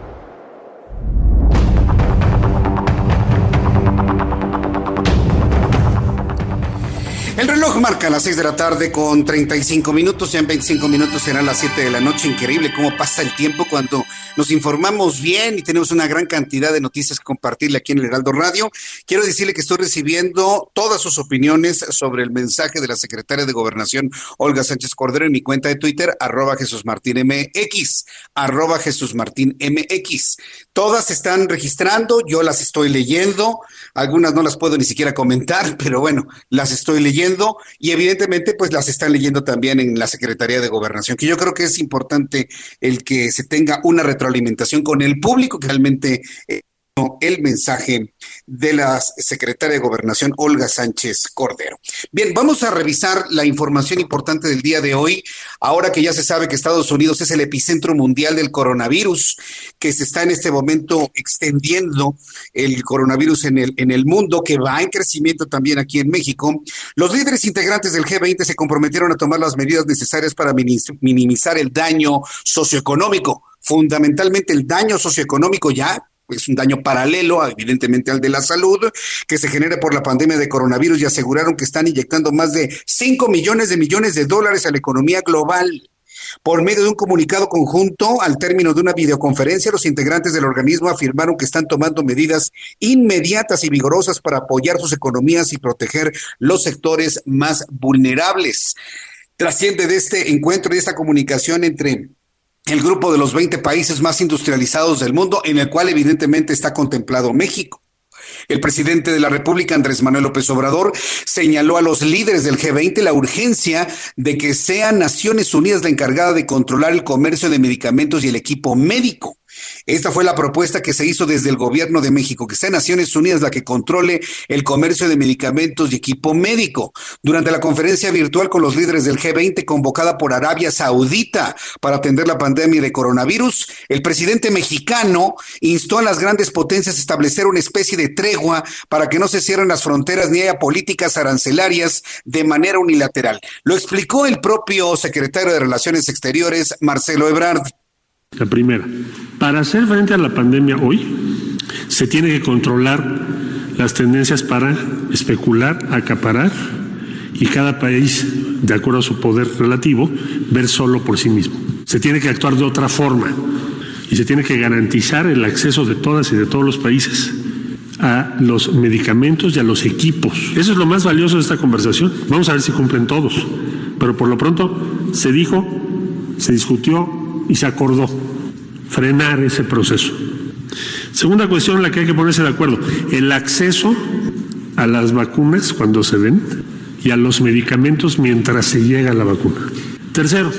El reloj marca las 6 de la tarde con 35 minutos, ya en 25 minutos serán las 7 de la noche. Increíble cómo pasa el tiempo cuando nos informamos bien y tenemos una gran cantidad de noticias que compartirle aquí en el Heraldo Radio. Quiero decirle que estoy recibiendo todas sus opiniones sobre el mensaje de la secretaria de Gobernación, Olga Sánchez Cordero, en mi cuenta de Twitter, arroba Jesús Martín MX, arroba Jesús Martín MX. Todas están registrando, yo las estoy leyendo, algunas no las puedo ni siquiera comentar, pero bueno, las estoy leyendo y evidentemente pues las están leyendo también en la Secretaría de Gobernación, que yo creo que es importante el que se tenga una retroalimentación con el público que realmente... Eh, el mensaje de la secretaria de Gobernación, Olga Sánchez Cordero. Bien, vamos a revisar la información importante del día de hoy, ahora que ya se sabe que Estados Unidos es el epicentro mundial del coronavirus, que se está en este momento extendiendo el coronavirus en el, en el mundo, que va en crecimiento también aquí en México. Los líderes integrantes del G20 se comprometieron a tomar las medidas necesarias para minimizar el daño socioeconómico fundamentalmente el daño socioeconómico ya es un daño paralelo, evidentemente, al de la salud, que se genera por la pandemia de coronavirus y aseguraron que están inyectando más de 5 millones de millones de dólares a la economía global. Por medio de un comunicado conjunto, al término de una videoconferencia, los integrantes del organismo afirmaron que están tomando medidas inmediatas y vigorosas para apoyar sus economías y proteger los sectores más vulnerables. Trasciende de este encuentro y de esta comunicación entre el grupo de los 20 países más industrializados del mundo, en el cual evidentemente está contemplado México. El presidente de la República, Andrés Manuel López Obrador, señaló a los líderes del G20 la urgencia de que sean Naciones Unidas la encargada de controlar el comercio de medicamentos y el equipo médico. Esta fue la propuesta que se hizo desde el gobierno de México, que sea Naciones Unidas la que controle el comercio de medicamentos y equipo médico. Durante la conferencia virtual con los líderes del G20 convocada por Arabia Saudita para atender la pandemia de coronavirus, el presidente mexicano instó a las grandes potencias a establecer una especie de tregua para que no se cierren las fronteras ni haya políticas arancelarias de manera unilateral. Lo explicó el propio secretario de Relaciones Exteriores, Marcelo Ebrard. La primera, para hacer frente a la pandemia hoy, se tiene que controlar las tendencias para especular, acaparar y cada país, de acuerdo a su poder relativo, ver solo por sí mismo. Se tiene que actuar de otra forma y se tiene que garantizar el acceso de todas y de todos los países a los medicamentos y a los equipos. Eso es lo más valioso de esta conversación. Vamos a ver si cumplen todos. Pero por lo pronto se dijo, se discutió y se acordó frenar ese proceso. Segunda cuestión en la que hay que ponerse de acuerdo, el acceso a las vacunas cuando se den y a los medicamentos mientras se llega a la vacuna. Tercero,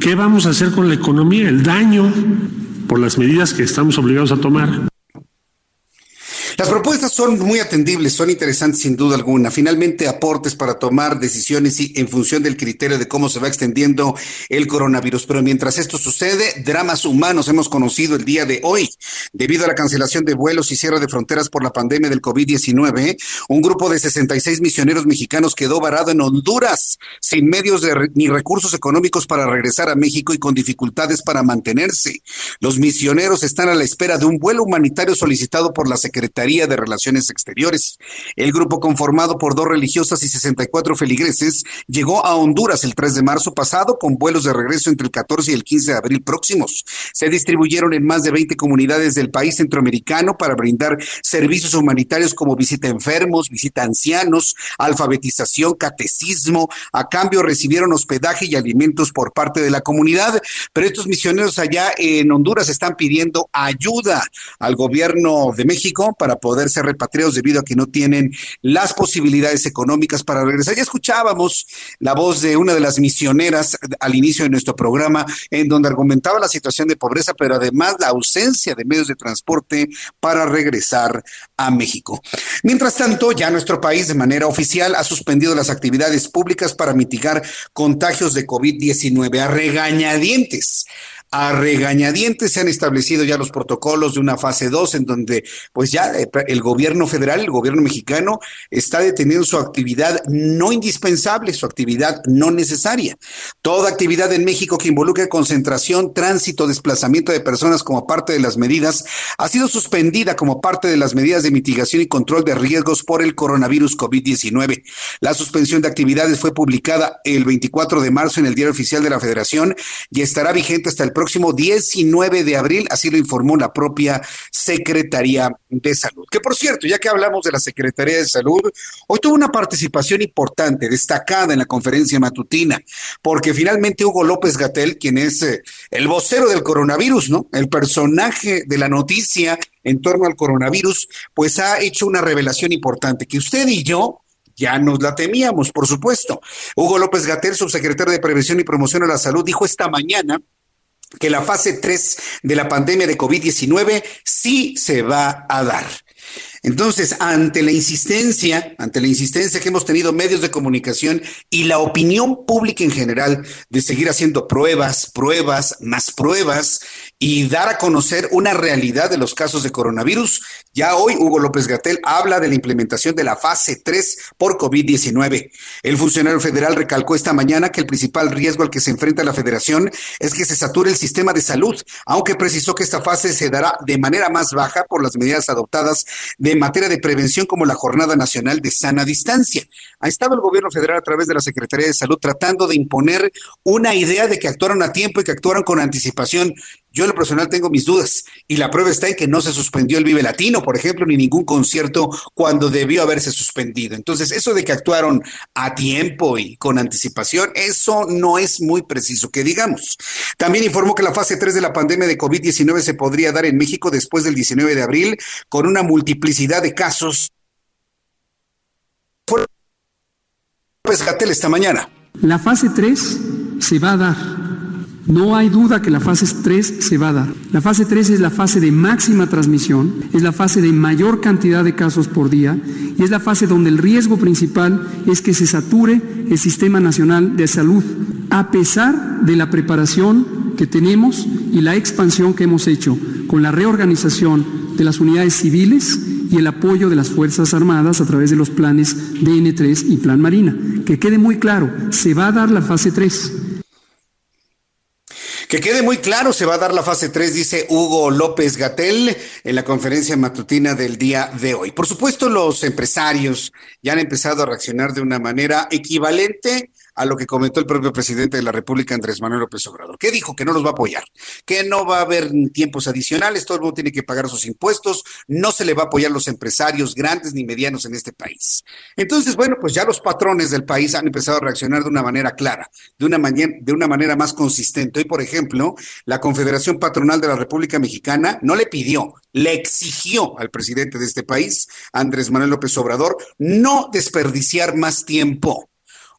¿qué vamos a hacer con la economía? El daño por las medidas que estamos obligados a tomar. Las propuestas son muy atendibles, son interesantes sin duda alguna. Finalmente, aportes para tomar decisiones en función del criterio de cómo se va extendiendo el coronavirus. Pero mientras esto sucede, dramas humanos hemos conocido el día de hoy. Debido a la cancelación de vuelos y cierre de fronteras por la pandemia del COVID-19, un grupo de 66 misioneros mexicanos quedó varado en Honduras, sin medios ni recursos económicos para regresar a México y con dificultades para mantenerse. Los misioneros están a la espera de un vuelo humanitario solicitado por la Secretaría de Relaciones Exteriores. El grupo conformado por dos religiosas y 64 feligreses llegó a Honduras el 3 de marzo pasado con vuelos de regreso entre el 14 y el 15 de abril próximos. Se distribuyeron en más de 20 comunidades del país centroamericano para brindar servicios humanitarios como visita a enfermos, visita a ancianos, alfabetización, catecismo. A cambio recibieron hospedaje y alimentos por parte de la comunidad, pero estos misioneros allá en Honduras están pidiendo ayuda al gobierno de México para poder ser repatriados debido a que no tienen las posibilidades económicas para regresar. Ya escuchábamos la voz de una de las misioneras al inicio de nuestro programa, en donde argumentaba la situación de pobreza, pero además la ausencia de medios de transporte para regresar a México. Mientras tanto, ya nuestro país de manera oficial ha suspendido las actividades públicas para mitigar contagios de COVID-19 a regañadientes a regañadientes se han establecido ya los protocolos de una fase 2 en donde pues ya eh, el gobierno federal, el gobierno mexicano está deteniendo su actividad no indispensable, su actividad no necesaria. Toda actividad en México que involucre concentración, tránsito, desplazamiento de personas como parte de las medidas ha sido suspendida como parte de las medidas de mitigación y control de riesgos por el coronavirus COVID-19. La suspensión de actividades fue publicada el 24 de marzo en el Diario Oficial de la Federación y estará vigente hasta el próximo próximo 19 de abril, así lo informó la propia Secretaría de Salud. Que por cierto, ya que hablamos de la Secretaría de Salud, hoy tuvo una participación importante, destacada en la conferencia matutina, porque finalmente Hugo López Gatel, quien es eh, el vocero del coronavirus, ¿no? El personaje de la noticia en torno al coronavirus, pues ha hecho una revelación importante que usted y yo ya nos la temíamos, por supuesto. Hugo López Gatel, subsecretario de Prevención y Promoción a la Salud, dijo esta mañana que la fase 3 de la pandemia de COVID-19 sí se va a dar. Entonces, ante la insistencia, ante la insistencia que hemos tenido medios de comunicación y la opinión pública en general de seguir haciendo pruebas, pruebas, más pruebas y dar a conocer una realidad de los casos de coronavirus, ya hoy Hugo López Gatel habla de la implementación de la fase 3 por COVID-19. El funcionario federal recalcó esta mañana que el principal riesgo al que se enfrenta la federación es que se sature el sistema de salud, aunque precisó que esta fase se dará de manera más baja por las medidas adoptadas de materia de prevención como la Jornada Nacional de Sana Distancia. Ha estado el gobierno federal a través de la Secretaría de Salud tratando de imponer una idea de que actuaron a tiempo y que actuaron con anticipación. Yo en lo personal tengo mis dudas y la prueba está en que no se suspendió el Vive Latino, por ejemplo, ni ningún concierto cuando debió haberse suspendido. Entonces, eso de que actuaron a tiempo y con anticipación, eso no es muy preciso que digamos. También informó que la fase 3 de la pandemia de COVID-19 se podría dar en México después del 19 de abril con una multiplicidad de casos. Pues Gatel esta mañana. La fase 3 se va a dar no hay duda que la fase 3 se va a dar. La fase 3 es la fase de máxima transmisión, es la fase de mayor cantidad de casos por día y es la fase donde el riesgo principal es que se sature el Sistema Nacional de Salud, a pesar de la preparación que tenemos y la expansión que hemos hecho con la reorganización de las unidades civiles y el apoyo de las Fuerzas Armadas a través de los planes DN3 y Plan Marina. Que quede muy claro, se va a dar la fase 3 que quede muy claro, se va a dar la fase 3, dice Hugo López Gatel en la conferencia matutina del día de hoy. Por supuesto, los empresarios ya han empezado a reaccionar de una manera equivalente a lo que comentó el propio presidente de la República, Andrés Manuel López Obrador, que dijo que no los va a apoyar, que no va a haber tiempos adicionales, todo el mundo tiene que pagar sus impuestos, no se le va a apoyar a los empresarios grandes ni medianos en este país. Entonces, bueno, pues ya los patrones del país han empezado a reaccionar de una manera clara, de una, de una manera más consistente. Hoy, por ejemplo, la Confederación Patronal de la República Mexicana no le pidió, le exigió al presidente de este país, Andrés Manuel López Obrador, no desperdiciar más tiempo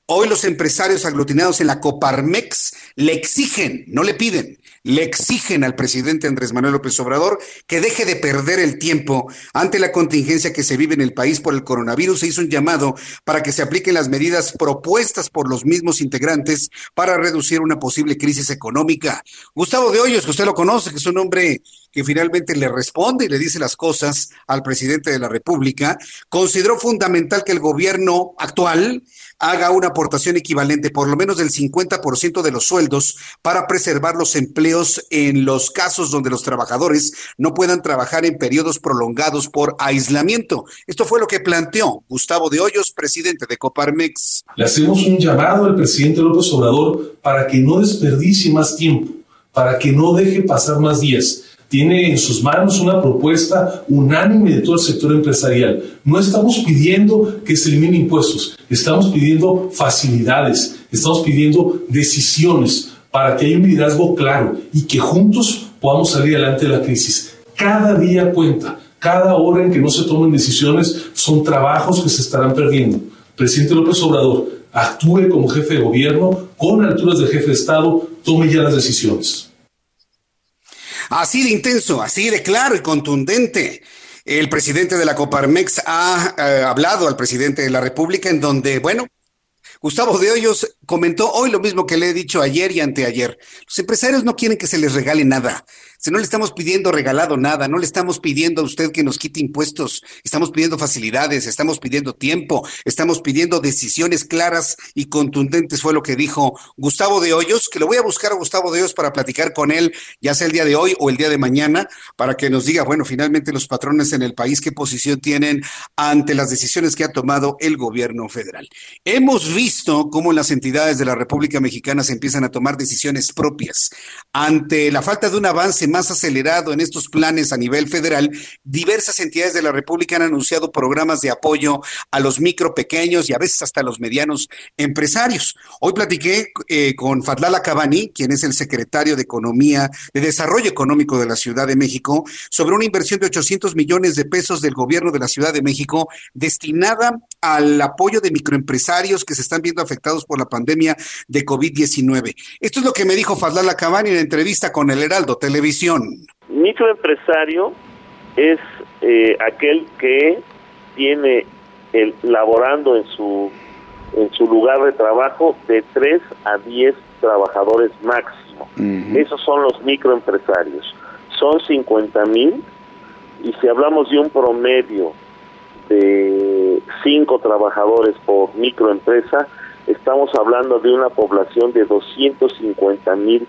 Hoy los empresarios aglutinados en la Coparmex le exigen, no le piden, le exigen al presidente Andrés Manuel López Obrador que deje de perder el tiempo ante la contingencia que se vive en el país por el coronavirus. Se hizo un llamado para que se apliquen las medidas propuestas por los mismos integrantes para reducir una posible crisis económica. Gustavo de Hoyos, que usted lo conoce, que es un hombre que finalmente le responde y le dice las cosas al presidente de la República, consideró fundamental que el gobierno actual haga una aportación equivalente por lo menos del 50% de los sueldos para preservar los empleos en los casos donde los trabajadores no puedan trabajar en periodos prolongados por aislamiento. Esto fue lo que planteó Gustavo de Hoyos, presidente de Coparmex. Le hacemos un llamado al presidente López Obrador para que no desperdicie más tiempo, para que no deje pasar más días tiene en sus manos una propuesta unánime de todo el sector empresarial. No estamos pidiendo que se eliminen impuestos, estamos pidiendo facilidades, estamos pidiendo decisiones para que haya un liderazgo claro y que juntos podamos salir adelante de la crisis. Cada día cuenta, cada hora en que no se tomen decisiones son trabajos que se estarán perdiendo. Presidente López Obrador, actúe como jefe de gobierno, con alturas de jefe de Estado, tome ya las decisiones. Así de intenso, así de claro y contundente. El presidente de la Coparmex ha eh, hablado al presidente de la República en donde, bueno, Gustavo de Hoyos comentó hoy lo mismo que le he dicho ayer y anteayer. Los empresarios no quieren que se les regale nada. No le estamos pidiendo regalado nada, no le estamos pidiendo a usted que nos quite impuestos, estamos pidiendo facilidades, estamos pidiendo tiempo, estamos pidiendo decisiones claras y contundentes, fue lo que dijo Gustavo de Hoyos, que lo voy a buscar a Gustavo de Hoyos para platicar con él, ya sea el día de hoy o el día de mañana, para que nos diga, bueno, finalmente los patrones en el país, qué posición tienen ante las decisiones que ha tomado el gobierno federal. Hemos visto cómo las entidades de la República Mexicana se empiezan a tomar decisiones propias ante la falta de un avance más acelerado en estos planes a nivel federal, diversas entidades de la República han anunciado programas de apoyo a los micro, pequeños y a veces hasta los medianos empresarios. Hoy platiqué eh, con Fadlala Cabani, quien es el secretario de Economía, de Desarrollo Económico de la Ciudad de México, sobre una inversión de 800 millones de pesos del gobierno de la Ciudad de México destinada al apoyo de microempresarios que se están viendo afectados por la pandemia de COVID-19. Esto es lo que me dijo Fadlala Cabani en la entrevista con el Heraldo Televisión. Microempresario es eh, aquel que tiene el, laborando en su en su lugar de trabajo de 3 a 10 trabajadores máximo. Esos son los microempresarios. Son 50 mil y si hablamos de un promedio de 5 trabajadores por microempresa, estamos hablando de una población de 250 mil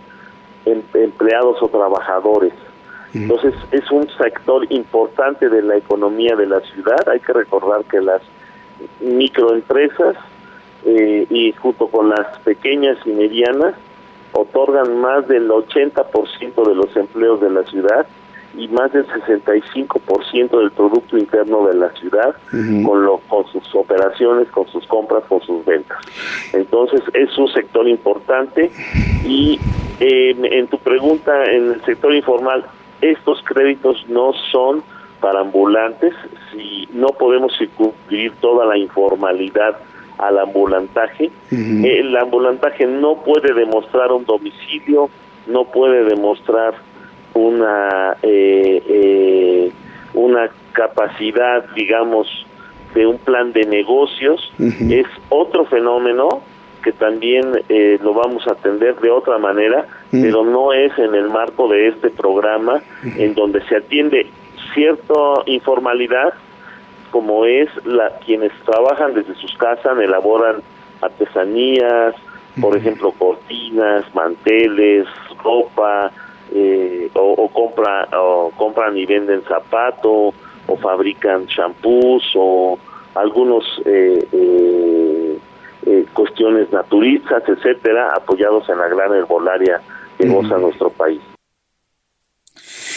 Em, empleados o trabajadores. Entonces es un sector importante de la economía de la ciudad. Hay que recordar que las microempresas eh, y junto con las pequeñas y medianas otorgan más del 80% de los empleos de la ciudad y más del 65% del Producto Interno de la ciudad con, lo, con sus operaciones, con sus compras, con sus ventas. Entonces es un sector importante y en tu pregunta en el sector informal, estos créditos no son para ambulantes, si no podemos circunscribir toda la informalidad al ambulantaje, el ambulantaje no puede demostrar un domicilio, no puede demostrar una eh, eh, una capacidad, digamos, de un plan de negocios, es otro fenómeno que también eh, lo vamos a atender de otra manera, pero no es en el marco de este programa en donde se atiende cierta informalidad, como es la quienes trabajan desde sus casas, elaboran artesanías, por ejemplo, cortinas, manteles, ropa, eh, o, compra, o compran y venden zapatos o fabrican champús o algunos eh, eh, cuestiones naturistas, etcétera, apoyados en la gran herbolaria que goza nuestro país.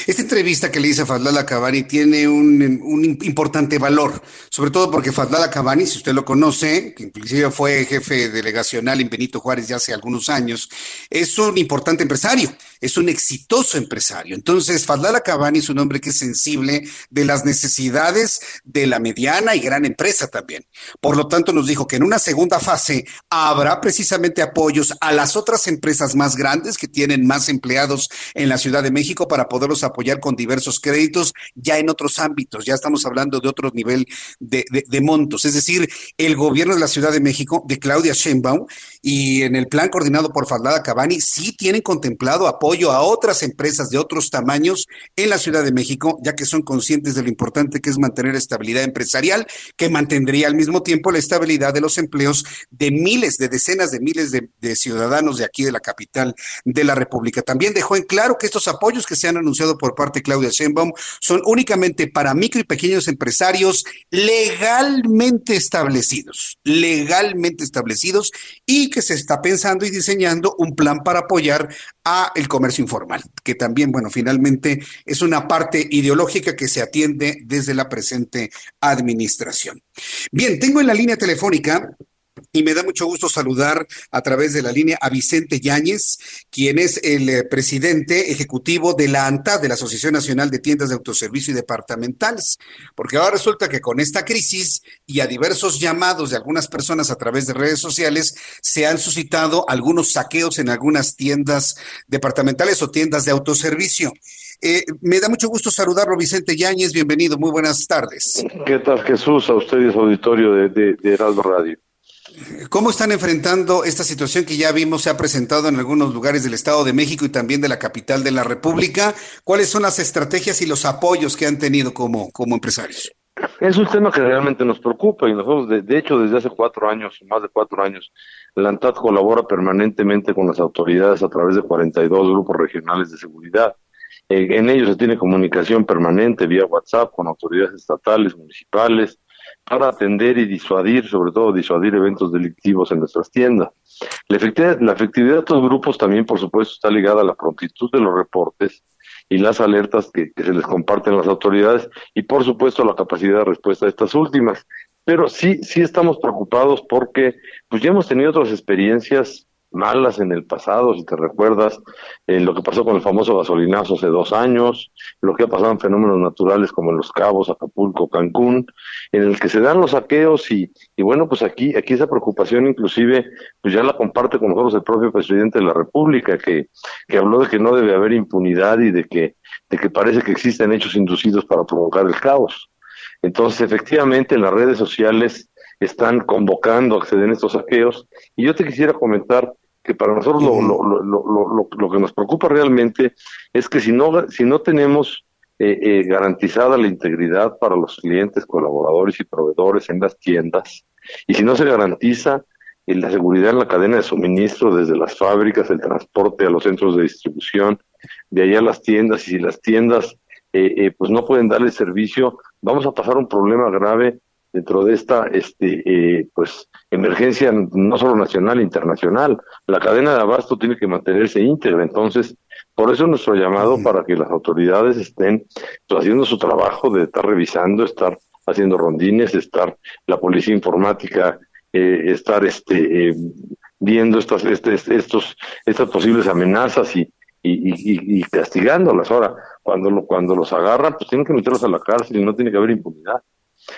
Esta entrevista que le hice a Fadlala Cabani tiene un, importante valor, sobre todo porque Fadlala Cabani, si usted lo conoce, que inclusive fue jefe delegacional en Benito Juárez ya hace algunos años, es un importante empresario, es un exitoso empresario. Entonces, Fadlala Cabani es un hombre que es sensible de las necesidades de la mediana y gran empresa también. Por lo tanto, nos dijo que en una segunda fase habrá precisamente apoyos a las otras empresas más grandes que tienen más empleados en la Ciudad de México para poderlos apoyar con diversos créditos ya en otros ámbitos. Ya estamos hablando de otro nivel de, montos. Es decir, el gobierno de la Ciudad de México, de Claudia Sheinbaum, y en el plan coordinado por Fadlada Cabani, sí tienen contemplado apoyo a otras empresas de otros tamaños en la Ciudad de México, ya que son conscientes de lo importante que es mantener estabilidad empresarial, que mantendría al mismo tiempo la estabilidad de los empleos de miles, de decenas de miles de, de ciudadanos de aquí de la capital de la República. También dejó en claro que estos apoyos que se han anunciado por parte de Claudia Sheinbaum son únicamente para micro y pequeños empresarios legalmente establecidos, legalmente establecidos y que se está pensando y diseñando un plan para apoyar a el comercio informal, que también, bueno, finalmente es una parte ideológica que se atiende desde la presente administración. Bien, tengo en la línea telefónica y me da mucho gusto saludar a través de la línea a Vicente Yáñez, quien es el eh, presidente ejecutivo de la ANTA, de la Asociación Nacional de Tiendas de Autoservicio y Departamentales, porque ahora resulta que con esta crisis y a diversos llamados de algunas personas a través de redes sociales, se han suscitado algunos saqueos en algunas tiendas departamentales o tiendas de autoservicio. Eh, me da mucho gusto saludarlo, Vicente Yáñez, bienvenido, muy buenas tardes. ¿Qué tal, Jesús? A usted y a su auditorio de Heraldo Radio. ¿Cómo están enfrentando esta situación que ya vimos se ha presentado en algunos lugares del Estado de México y también de la capital de la República? ¿Cuáles son las estrategias y los apoyos que han tenido como, como empresarios? Es un tema que realmente nos preocupa y nosotros, de, hecho, desde hace cuatro años, más de cuatro años, la ANTAD colabora permanentemente con las autoridades a través de 42 grupos regionales de seguridad. Eh, en ellos se tiene comunicación permanente vía WhatsApp con autoridades estatales, municipales, para atender y disuadir, sobre todo disuadir eventos delictivos en nuestras tiendas. La efectividad, la efectividad de estos grupos también, por supuesto, está ligada a la prontitud de los reportes y las alertas que, se les comparten a las autoridades y, por supuesto, la capacidad de respuesta de estas últimas. Pero sí, sí estamos preocupados porque pues ya hemos tenido otras experiencias malas en el pasado, si te recuerdas, eh, lo que pasó con el famoso gasolinazo hace dos años, lo que ha pasado en fenómenos naturales como en Los Cabos, Acapulco, Cancún, en el que se dan los saqueos y, y bueno, pues aquí, aquí esa preocupación inclusive, pues ya la comparte con nosotros el propio presidente de la República, que, que habló de que no debe haber impunidad y de que, de que parece que existen hechos inducidos para provocar el caos. Entonces, efectivamente, en las redes sociales están convocando a acceder a estos saqueos. Y yo te quisiera comentar que para nosotros lo, lo, lo, lo, que nos preocupa realmente es que si no, si no tenemos eh, eh, garantizada la integridad para los clientes, colaboradores y proveedores en las tiendas, y si no se garantiza eh, la seguridad en la cadena de suministro desde las fábricas, el transporte a los centros de distribución, de allá a las tiendas, y si las tiendas pues no pueden darle servicio, vamos a pasar un problema grave dentro de esta este eh, pues emergencia no solo nacional internacional. La cadena de abasto tiene que mantenerse íntegra. Entonces por eso nuestro llamado para que las autoridades estén pues, haciendo su trabajo de estar revisando estar haciendo rondines estar la policía informática eh, estar este eh, viendo estas este, estos estas posibles amenazas y y, y, y, castigándolas. Ahora cuando cuando los agarran pues tienen que meterlos a la cárcel y no tiene que haber impunidad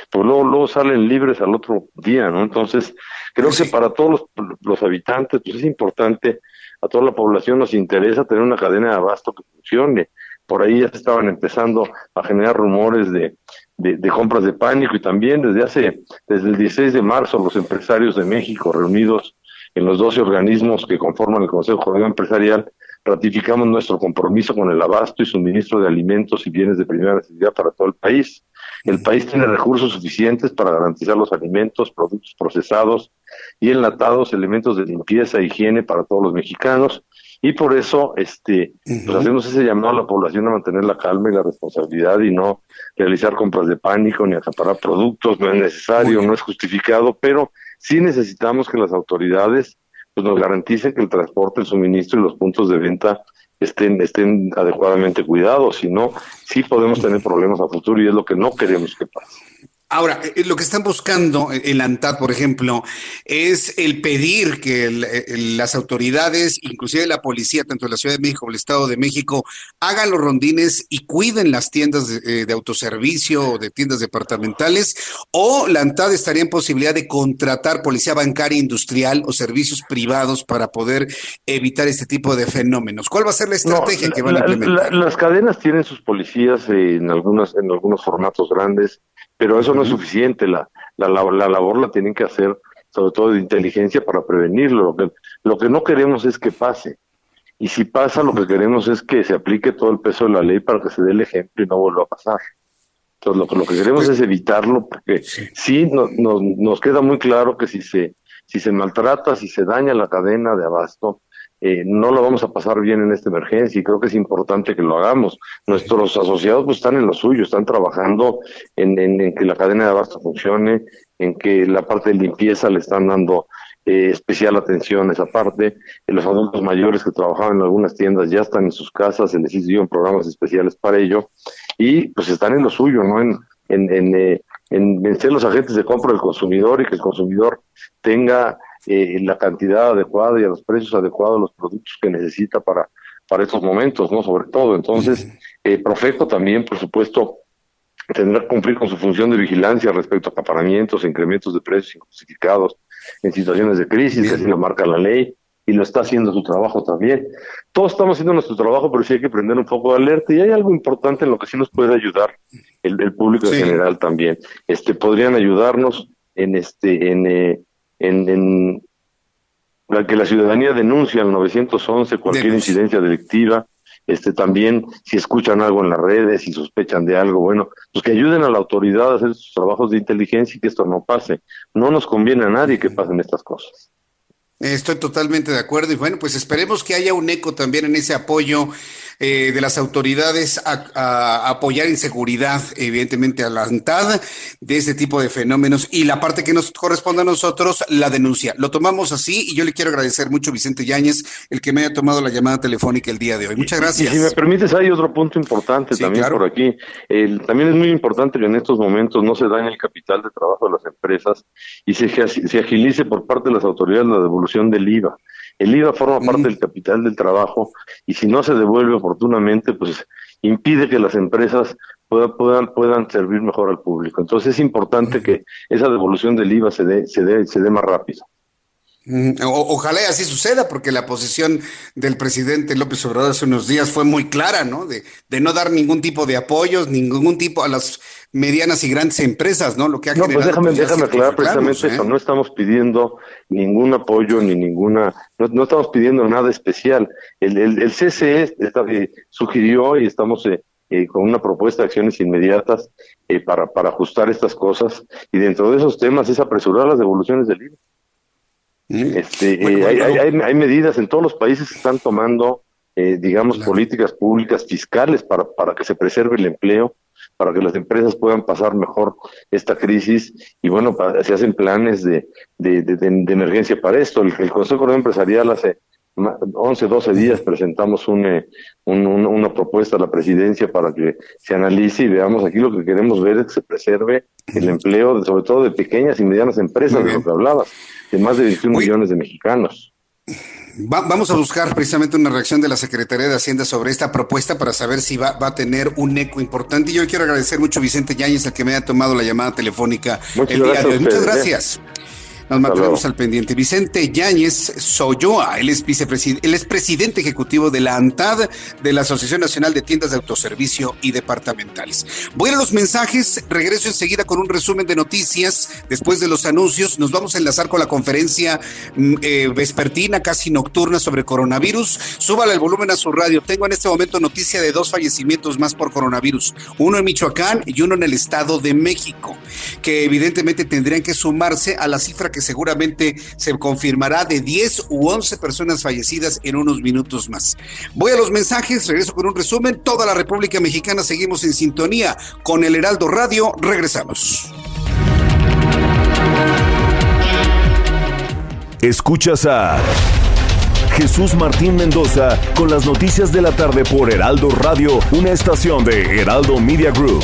pues luego, luego salen libres al otro día, ¿no? Entonces, creo que para todos los, habitantes, pues es importante, a toda la población nos interesa tener una cadena de abasto que funcione. Por ahí ya se estaban empezando a generar rumores de, de, compras de pánico y también desde hace, desde el 16 de marzo, los empresarios de México reunidos en los 12 organismos que conforman el Consejo Coordinador Empresarial, ratificamos nuestro compromiso con el abasto y suministro de alimentos y bienes de primera necesidad para todo el país. El país tiene recursos suficientes para garantizar los alimentos, productos procesados y enlatados, elementos de limpieza e higiene para todos los mexicanos. Y por eso este, pues hacemos ese llamado a la población a mantener la calma y la responsabilidad y no realizar compras de pánico ni acaparar productos. No es necesario, no es justificado, pero sí necesitamos que las autoridades pues, nos garanticen que el transporte, el suministro y los puntos de venta estén, estén adecuadamente cuidados, si no, sí podemos tener problemas a futuro y es lo que no queremos que pase. Ahora, eh, lo que están buscando eh, el ANTAD, por ejemplo, es el pedir que eh, las autoridades, inclusive la policía, tanto de la Ciudad de México como el Estado de México, hagan los rondines y cuiden las tiendas de, autoservicio o de tiendas departamentales, o la ANTAD estaría en posibilidad de contratar policía bancaria industrial o servicios privados para poder evitar este tipo de fenómenos. ¿Cuál va a ser la estrategia que van a implementar? las cadenas tienen sus policías en algunas, en algunos formatos grandes pero eso no es suficiente, la, la, la, labor la tienen que hacer sobre todo de inteligencia para prevenirlo. Lo que, lo que no queremos es que pase. Y si pasa, lo que queremos es que se aplique todo el peso de la ley para que se dé el ejemplo y no vuelva a pasar. Entonces, lo, que, lo que queremos es evitarlo, porque sí, no, nos queda muy claro que si se, si se maltrata, si se daña la cadena de abasto, eh, no lo vamos a pasar bien en esta emergencia y creo que es importante que lo hagamos. Nuestros asociados pues están en lo suyo, están trabajando en, que la cadena de abasto funcione, en que la parte de limpieza le están dando eh, especial atención a esa parte. los adultos mayores que trabajaban en algunas tiendas ya están en sus casas, se les hicieron programas especiales para ello y pues están en lo suyo, ¿no? En, en, en, eh, en ser los agentes de compra del consumidor y que el consumidor tenga eh, la cantidad adecuada y a los precios adecuados los productos que necesita para, para estos momentos, ¿no? Sobre todo. Entonces, eh, Profeco también, por supuesto, tendrá que cumplir con su función de vigilancia respecto a acaparamientos, incrementos de precios injustificados en situaciones de crisis, que así lo marca la ley, y lo está haciendo su trabajo también. Todos estamos haciendo nuestro trabajo, pero sí hay que prender un poco de alerta, y hay algo importante en lo que sí nos puede ayudar el, el público en general también. Este, podrían ayudarnos en este, en, eh, en, la que la ciudadanía denuncia al 911 cualquier incidencia delictiva, este también si escuchan algo en las redes, si sospechan de algo, bueno, pues que ayuden a la autoridad a hacer sus trabajos de inteligencia y que esto no pase. No nos conviene a nadie que pasen estas cosas. Estoy totalmente de acuerdo y bueno, pues esperemos que haya un eco también en ese apoyo eh, de las autoridades a, apoyar en seguridad, evidentemente, a la ANTAD de este tipo de fenómenos y la parte que nos corresponde a nosotros, la denuncia. Lo tomamos así y yo le quiero agradecer mucho, Vicente Yáñez, el que me haya tomado la llamada telefónica el día de hoy. Muchas gracias. Y, si me permites, hay otro punto importante también por aquí. también es muy importante que en estos momentos no se dañe el capital de trabajo de las empresas y se, se agilice por parte de las autoridades la devolución del IVA. El IVA forma parte del capital del trabajo y si no se devuelve oportunamente, pues impide que las empresas puedan, puedan, puedan servir mejor al público. Entonces es importante que esa devolución del IVA se dé, se dé, se dé más rápido. ojalá así suceda, porque la posición del presidente López Obrador hace unos días fue muy clara, ¿no? De, de no dar ningún tipo de apoyos, ningún tipo a las medianas y grandes empresas, ¿no? Lo que ha no, pues déjame, déjame aclarar precisamente eso. ¿eh? No estamos pidiendo ningún apoyo ni ninguna, no, estamos pidiendo nada especial. El, el, el CCE eh, sugirió y estamos eh, con una propuesta de acciones inmediatas para, para ajustar estas cosas y dentro de esos temas es apresurar las devoluciones del IVA. Mm. Este, hay, hay, hay, medidas en todos los países que están tomando, digamos, políticas públicas fiscales para, para que se preserve el empleo para que las empresas puedan pasar mejor esta crisis. Y bueno, se hacen planes de, de, de, emergencia para esto. El, Consejo Empresarial hace 11, 12 días presentamos eh, un, una propuesta a la presidencia para que se analice y veamos aquí lo que queremos ver es que se preserve el empleo, sobre todo de pequeñas y medianas empresas, de lo que hablabas, de más de 21 millones de mexicanos vamos a buscar precisamente una reacción de la Secretaría de Hacienda sobre esta propuesta para saber si va, a tener un eco importante. Y yo quiero agradecer mucho a Vicente Yáñez, el que me haya tomado la llamada telefónica el día de hoy. Muchas ¿eh? gracias. Nos mantenemos al pendiente. Vicente Yáñez Soyoa, él es él es presidente ejecutivo de la ANTAD, de la Asociación Nacional de Tiendas de Autoservicio y Departamentales. Voy a los mensajes, regreso enseguida con un resumen de noticias. Después de los anuncios, nos vamos a enlazar con la conferencia mm, eh, vespertina, casi nocturna sobre coronavirus. Súbale el volumen a su radio. Tengo en este momento noticia de dos fallecimientos más por coronavirus, uno en Michoacán y uno en el Estado de México, que evidentemente tendrían que sumarse a la cifra que seguramente se confirmará de 10 u 11 personas fallecidas en unos minutos más. Voy a los mensajes, regreso con un resumen. Toda la República Mexicana seguimos en sintonía con el Heraldo Radio. Regresamos. Escuchas a Jesús Martín Mendoza con las noticias de la tarde por Heraldo Radio, una estación de Heraldo Media Group.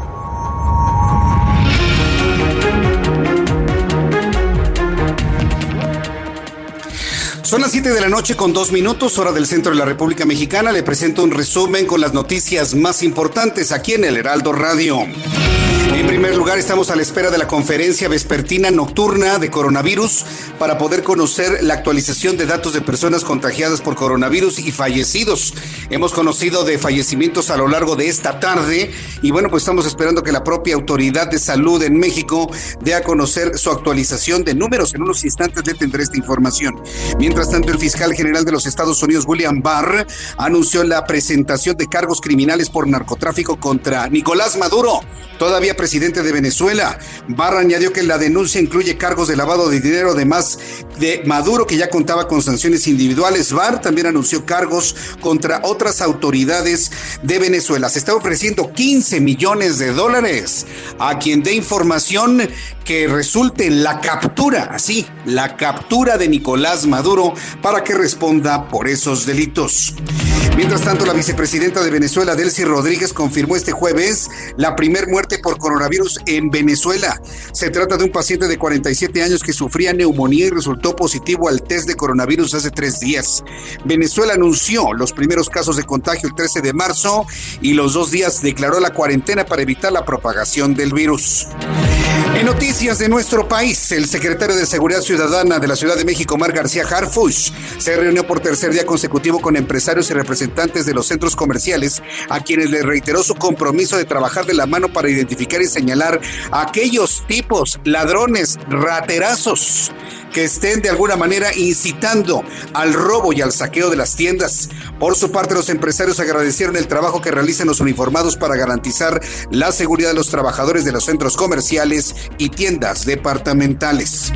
Son las 7 de la noche con dos minutos, hora del centro de la República Mexicana. Le presento un resumen con las noticias más importantes aquí en el Heraldo Radio. En primer lugar, estamos a la espera de la conferencia vespertina nocturna de coronavirus para poder conocer la actualización de datos de personas contagiadas por coronavirus y fallecidos. Hemos conocido de fallecimientos a lo largo de esta tarde y bueno, pues estamos esperando que la propia autoridad de salud en México dé a conocer su actualización de números. En unos instantes le tendré esta información. Mientras tanto, el fiscal general de los Estados Unidos, William Barr, anunció la presentación de cargos criminales por narcotráfico contra Nicolás Maduro, todavía presidente de Venezuela. Barra añadió que la denuncia incluye cargos de lavado de dinero, además de Maduro, que ya contaba con sanciones individuales. Barr también anunció cargos contra otras autoridades de Venezuela. Se está ofreciendo 15 millones de dólares a quien dé información que resulte en la captura, así, la captura de Nicolás Maduro para que responda por esos delitos. Mientras tanto, la vicepresidenta de Venezuela, Delcy Rodríguez, confirmó este jueves la primer muerte por coronavirus en Venezuela. Se trata de un paciente de 47 años que sufría neumonía y resultó positivo al test de coronavirus hace tres días. Venezuela anunció los primeros casos de contagio el 13 de marzo y los dos días declaró la cuarentena para evitar la propagación del virus. En noticias de nuestro país, el secretario de Seguridad Ciudadana de la Ciudad de México, Mar García Harfush, se reunió por tercer día consecutivo con empresarios y representantes de los centros comerciales, a quienes le reiteró su compromiso de trabajar de la mano para identificar y señalar a aquellos tipos, ladrones, raterazos que estén de alguna manera incitando al robo y al saqueo de las tiendas. Por su parte, los empresarios agradecieron el trabajo que realizan los uniformados para garantizar la seguridad de los trabajadores de los centros comerciales y tiendas departamentales.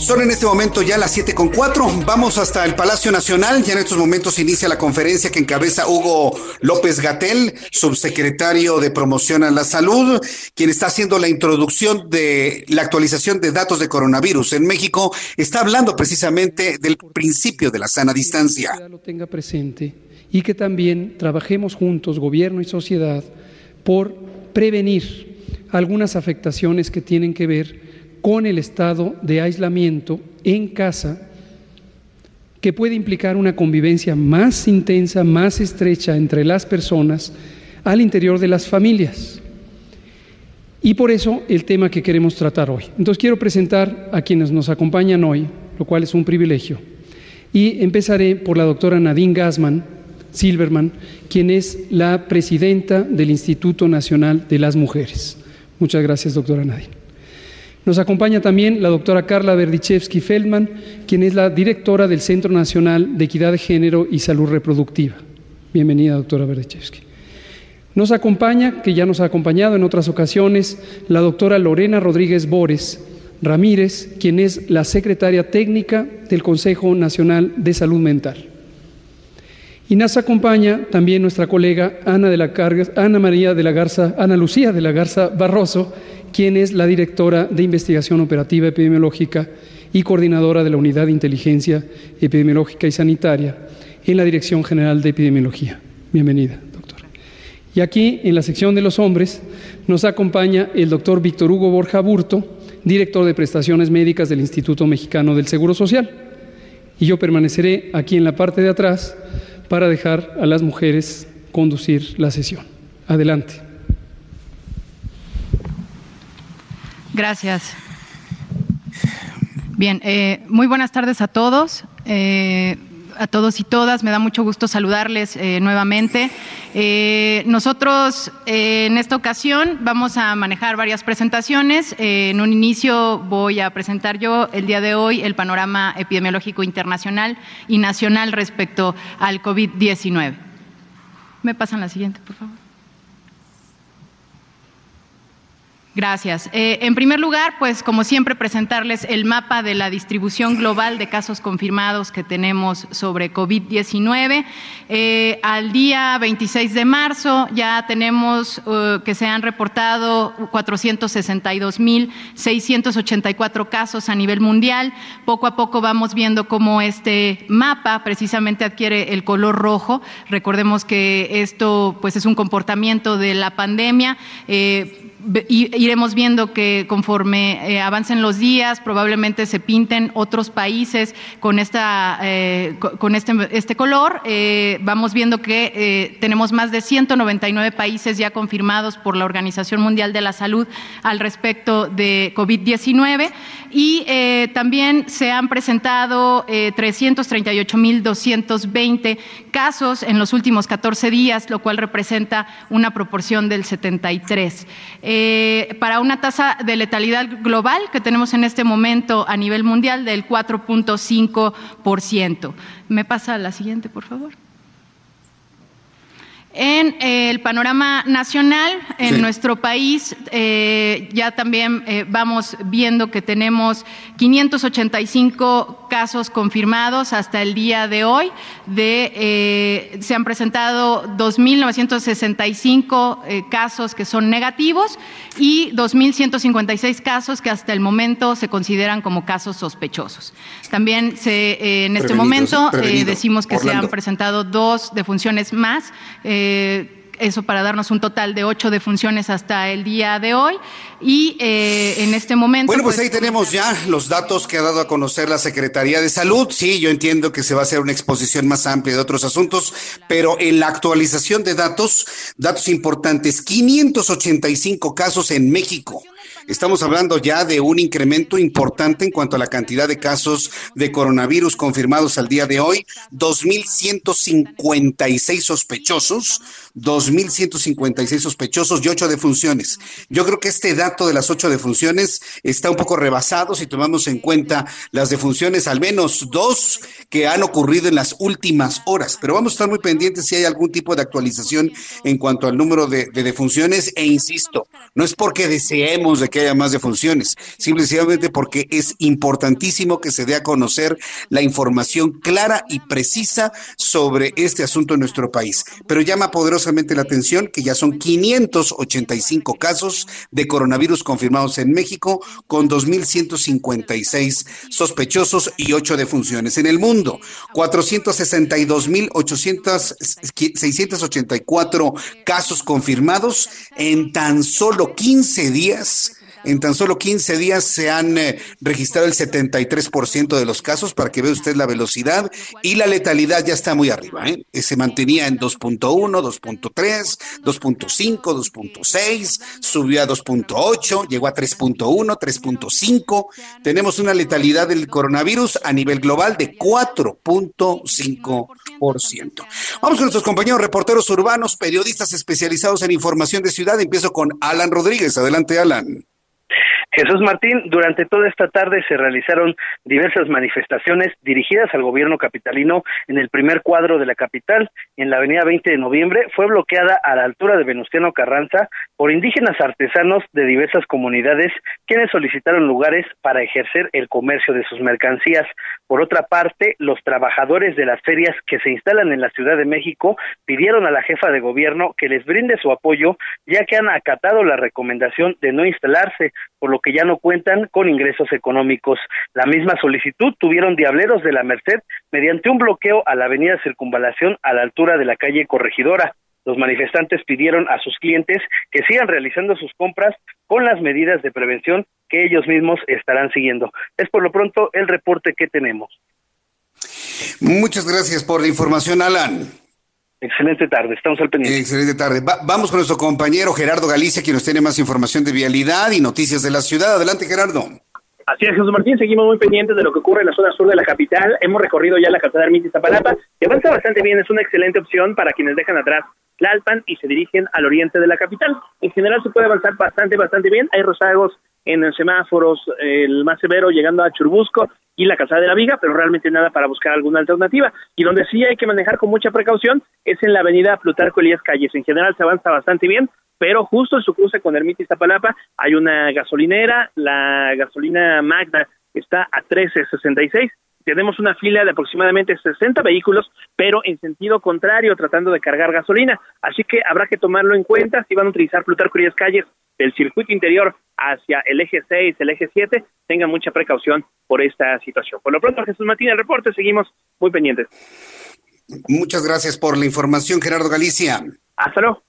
Son en este momento ya las 7 con 4. Vamos hasta el Palacio Nacional. Ya en estos momentos inicia la conferencia que encabeza Hugo López Gatel, subsecretario de Promoción a la Salud, quien está haciendo la introducción de la actualización de datos de coronavirus en México. Está hablando precisamente del principio de la sana distancia. Lo tenga presente y que también trabajemos juntos, gobierno y sociedad, por prevenir algunas afectaciones que tienen que ver con el estado de aislamiento en casa, que puede implicar una convivencia más intensa, más estrecha entre las personas al interior de las familias. Y por eso el tema que queremos tratar hoy. Entonces quiero presentar a quienes nos acompañan hoy, lo cual es un privilegio. Y empezaré por la doctora Nadine Gassman Silverman, quien es la presidenta del Instituto Nacional de las Mujeres. Muchas gracias, doctora Nadine. Nos acompaña también la doctora Carla Berdichevsky Feldman, quien es la directora del Centro Nacional de Equidad de Género y Salud Reproductiva. Bienvenida, doctora Berdichevsky. Nos acompaña, que ya nos ha acompañado en otras ocasiones, la doctora Lorena Rodríguez Bores Ramírez, quien es la secretaria técnica del Consejo Nacional de Salud Mental. Y nos acompaña también nuestra colega Ana, María de la Garza, Ana Lucía de la Garza Barroso, quien es la directora de Investigación Operativa Epidemiológica y coordinadora de la Unidad de Inteligencia Epidemiológica y Sanitaria en la Dirección General de Epidemiología. Bienvenida, doctora. Y aquí, en la sección de los hombres, nos acompaña el doctor Víctor Hugo Borja Burto, director de prestaciones médicas del Instituto Mexicano del Seguro Social. Y yo permaneceré aquí en la parte de atrás para dejar a las mujeres conducir la sesión. Adelante. Gracias. Bien, eh, muy buenas tardes a todos. Eh, a todos y todas, me da mucho gusto saludarles eh, nuevamente. nosotros en esta ocasión vamos a manejar varias presentaciones. en un inicio voy a presentar yo el día de hoy el panorama epidemiológico internacional y nacional respecto al COVID-19. ¿Me pasan la siguiente, por favor? Gracias. Eh, en primer lugar, pues como siempre, presentarles el mapa de la distribución global de casos confirmados que tenemos sobre COVID-19. Eh, al día 26 de marzo ya tenemos uh, que se han reportado 462.684 casos a nivel mundial. Poco a poco vamos viendo cómo este mapa precisamente adquiere el color rojo. Recordemos que esto pues es un comportamiento de la pandemia. Iremos viendo que conforme eh, avancen los días, probablemente se pinten otros países con esta eh, con este, este color. Eh, vamos viendo que tenemos más de 199 países ya confirmados por la Organización Mundial de la Salud al respecto de COVID-19 y también se han presentado 338.220 casos en los últimos 14 días, lo cual representa una proporción del 73. Eh, para una tasa de letalidad global que tenemos en este momento a nivel mundial del 4.5%. ¿Me pasa la siguiente, por favor? En eh, el panorama nacional, en nuestro país, eh, ya también eh, vamos viendo que tenemos 585 casos confirmados hasta el día de hoy. De, se han presentado 2.965 casos que son negativos y 2.156 casos que hasta el momento se consideran como casos sospechosos. También se, en este momento decimos que se han presentado dos defunciones más. Eh, eso para darnos un total de ocho defunciones hasta el día de hoy. Y eh, en este momento. Bueno, pues, pues, ahí tenemos ya los datos que ha dado a conocer la Secretaría de Salud. Sí, yo entiendo que se va a hacer una exposición más amplia de otros asuntos, pero en la actualización de datos, datos importantes: 585 casos en México. Estamos hablando ya de un incremento importante en cuanto a la cantidad de casos de coronavirus confirmados al día de hoy, 2.156 sospechosos, 2.156 sospechosos y ocho defunciones. Yo creo que este dato de las ocho defunciones está un poco rebasado si tomamos en cuenta las defunciones, al menos dos que han ocurrido en las últimas horas, pero vamos a estar muy pendientes si hay algún tipo de actualización en cuanto al número de, de defunciones. E insisto, no es porque deseemos de que haya más defunciones, simplemente porque es importantísimo que se dé a conocer la información clara y precisa sobre este asunto en nuestro país. Pero llama poderosamente la atención que ya son 585 casos de coronavirus confirmados en México, con 2.156 sospechosos y 8 defunciones. En el mundo, 462.684 casos confirmados en tan solo 15 días en tan solo 15 días se han eh, registrado el 73% de los casos, para que vea usted la velocidad, y la letalidad ya está muy arriba. ¿eh? eh se mantenía en 2.1, 2.3, 2.5, 2.6, subió a 2.8, llegó a 3.1, 3.5. Tenemos una letalidad del coronavirus a nivel global de 4.5%. Vamos con nuestros compañeros reporteros urbanos, periodistas especializados en información de ciudad. Empiezo con Alan Rodríguez. Adelante, Alan. Jesús Martín, durante toda esta tarde se realizaron diversas manifestaciones dirigidas al gobierno capitalino en el primer cuadro de la capital. En la avenida 20 de noviembre fue bloqueada a la altura de Venustiano Carranza por indígenas artesanos de diversas comunidades quienes solicitaron lugares para ejercer el comercio de sus mercancías. Por otra parte, los trabajadores de las ferias que se instalan en la Ciudad de México pidieron a la jefa de gobierno que les brinde su apoyo ya que han acatado la recomendación de no instalarse, por lo que ya no cuentan con ingresos económicos. La misma solicitud tuvieron Diableros de la Merced mediante un bloqueo a la avenida Circunvalación a la altura de la calle Corregidora. Los manifestantes pidieron a sus clientes que sigan realizando sus compras con las medidas de prevención que ellos mismos estarán siguiendo. Es por lo pronto el reporte que tenemos. Muchas gracias por la información, Alan. Excelente tarde, estamos al pendiente. Excelente tarde. vamos con nuestro compañero Gerardo Galicia, quien nos tiene más información de vialidad y noticias de la ciudad. Adelante, Gerardo. Así es, Jesús Martín, seguimos muy pendientes de lo que ocurre en la zona sur de la capital. Hemos recorrido ya la calzada Ermita Zapalapa y avanza bastante bien. Es una excelente opción para quienes dejan atrás Tlalpan y se dirigen al oriente de la capital. En general se puede avanzar bastante, bastante bien. Hay rozagos en semáforos, el más severo llegando a Churbusco y la Calzada de la Viga, pero realmente nada para buscar alguna alternativa. Y donde sí hay que manejar con mucha precaución es en la avenida Plutarco Elías Calles. En general se avanza bastante bien, pero justo en su cruce con Ermita y Zapalapa hay una gasolinera, la gasolina Magda está a 13.66 tenemos una fila de aproximadamente 60 vehículos, pero en sentido contrario, tratando de cargar gasolina. Así que habrá que tomarlo en cuenta si van a utilizar Plutarco y calles del circuito interior hacia el eje 6, el eje 7, tengan mucha precaución por esta situación. Por lo pronto, Jesús Martín, el reporte, seguimos muy pendientes. Muchas gracias por la información, Gerardo Galicia. Hasta luego.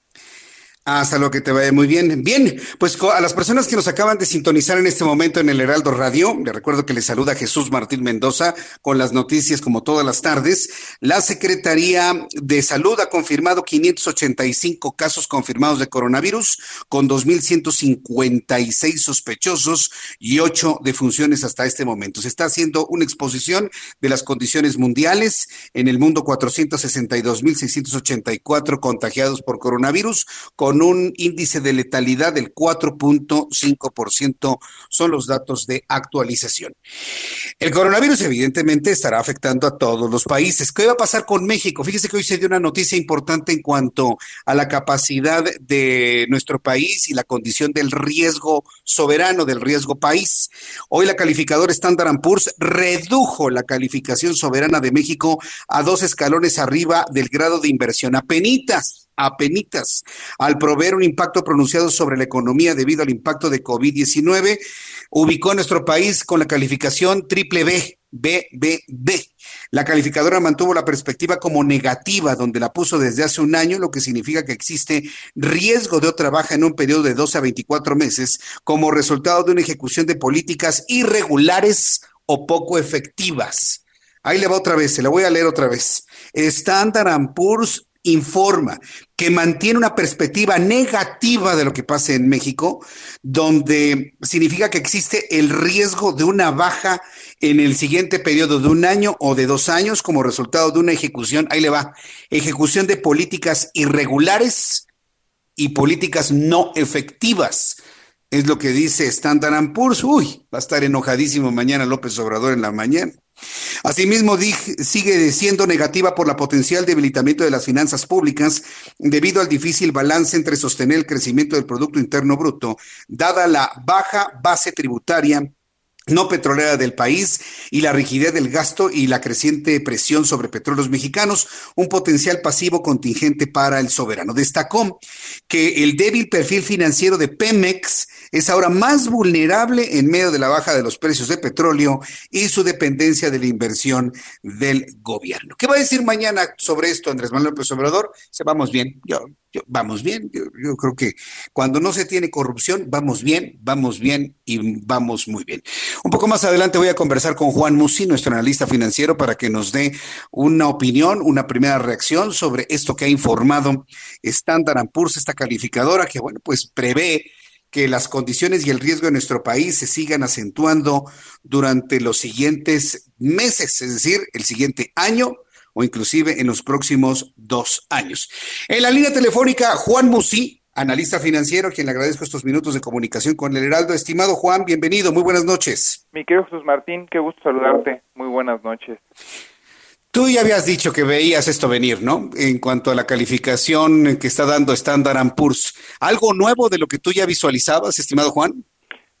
Hasta lo que te vaya muy bien. Bien, pues a las personas que nos acaban de sintonizar en este momento en el Heraldo Radio, le recuerdo que les saluda Jesús Martín Mendoza con las noticias como todas las tardes. La Secretaría de Salud ha confirmado 585 casos confirmados de coronavirus con 2.156 sospechosos y 8 defunciones hasta este momento. Se está haciendo una exposición de las condiciones mundiales. En el mundo 462.684 contagiados por coronavirus con con un índice de letalidad del 4.5%, son los datos de actualización. El coronavirus evidentemente estará afectando a todos los países. ¿Qué va a pasar con México? Fíjese que hoy se dio una noticia importante en cuanto a la capacidad de nuestro país y la condición del riesgo soberano, del riesgo país. Hoy la calificadora Standard Poor's redujo la calificación soberana de México a dos escalones arriba del grado de inversión a penitas apenitas al proveer un impacto pronunciado sobre la economía debido al impacto de COVID-19, ubicó a nuestro país con la calificación triple B, BBB. La calificadora mantuvo la perspectiva como negativa, donde la puso desde hace un año, lo que significa que existe riesgo de otra baja en un periodo de 12 a 24 meses como resultado de una ejecución de políticas irregulares o poco efectivas. Ahí le va otra vez, se la voy a leer otra vez. Standard Poor's informa que mantiene una perspectiva negativa de lo que pasa en México, donde significa que existe el riesgo de una baja en el siguiente periodo de un año o de dos años como resultado de una ejecución, ahí le va, ejecución de políticas irregulares y políticas no efectivas. Es lo que dice Standard Poor's. Uy, va a estar enojadísimo mañana López Obrador en la mañana. Asimismo, sigue siendo negativa por la potencial debilitamiento de las finanzas públicas debido al difícil balance entre sostener el crecimiento del Producto Interno Bruto, dada la baja base tributaria no petrolera del país y la rigidez del gasto y la creciente presión sobre petróleos mexicanos, un potencial pasivo contingente para el soberano. Destacó que el débil perfil financiero de Pemex es ahora más vulnerable en medio de la baja de los precios de petróleo y su dependencia de la inversión del gobierno. ¿Qué va a decir mañana sobre esto Andrés Manuel López Obrador? Se vamos bien. Yo, vamos bien. Yo, yo, creo que cuando no se tiene corrupción, vamos bien, vamos bien y vamos muy bien. Un poco más adelante voy a conversar con Juan Musi, nuestro analista financiero, para que nos dé una opinión, una primera reacción sobre esto que ha informado Standard Poor's, esta calificadora que, bueno, pues prevé que las condiciones y el riesgo de nuestro país se sigan acentuando durante los siguientes meses, es decir, el siguiente año o inclusive en los próximos dos años. En la línea telefónica, Juan Musi, analista financiero, quien le agradezco estos minutos de comunicación con el Heraldo. Estimado Juan, bienvenido, muy buenas noches. Mi querido Jesús Martín, qué gusto saludarte, muy buenas noches. Tú ya habías dicho que veías esto venir, ¿no? En cuanto a la calificación que está dando Standard Poor's. ¿Algo nuevo de lo que tú ya visualizabas, estimado Juan?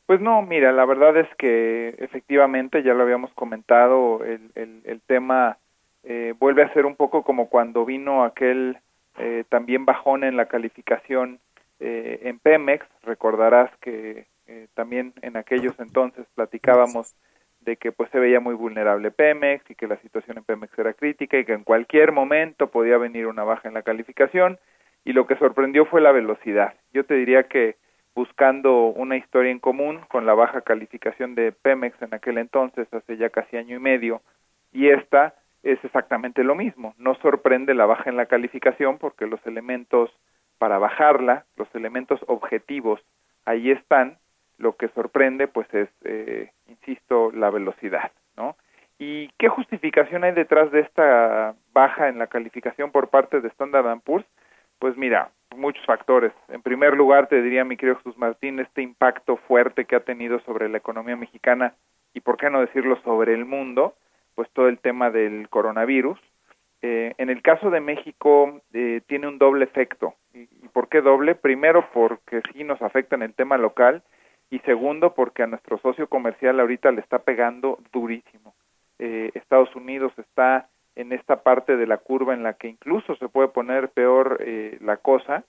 Pues no, mira, la verdad es que efectivamente, ya lo habíamos comentado, el, el, el tema eh, vuelve a ser un poco como cuando vino aquel eh, también bajón en la calificación eh, en Pemex. Recordarás que también en aquellos entonces platicábamos de que pues se veía muy vulnerable Pemex y que la situación en Pemex era crítica y que en cualquier momento podía venir una baja en la calificación y lo que sorprendió fue la velocidad. Yo te diría que buscando una historia en común con la baja calificación de Pemex en aquel entonces, hace ya casi año y medio, y esta es exactamente lo mismo. No sorprende la baja en la calificación porque los elementos para bajarla, los elementos objetivos, ahí están. Lo que sorprende, pues, es, eh, insisto, la velocidad, ¿no? ¿Y qué justificación hay detrás de esta baja en la calificación por parte de Standard Poor's? Pues mira, muchos factores. En primer lugar, te diría, mi querido Jesús Martín, este impacto fuerte que ha tenido sobre la economía mexicana y por qué no decirlo sobre el mundo, pues todo el tema del coronavirus. Eh, en el caso de México eh, tiene un doble efecto. ¿Y, ¿Y por qué doble? Primero porque sí nos afecta en el tema local y segundo porque a nuestro socio comercial ahorita le está pegando durísimo. Eh, Estados Unidos está en esta parte de la curva en la que incluso se puede poner peor eh, la cosa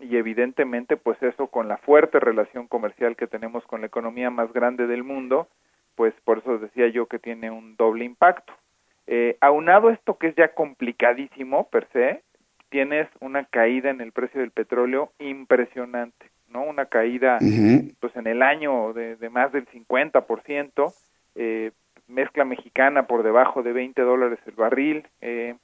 y evidentemente pues eso con la fuerte relación comercial que tenemos con la economía más grande del mundo pues por eso decía yo que tiene un doble impacto eh, aunado esto que es ya complicadísimo per se tienes una caída en el precio del petróleo impresionante no una caída pues en el año de, de más del 50% eh, mezcla mexicana por debajo de 20 dólares el barril eh,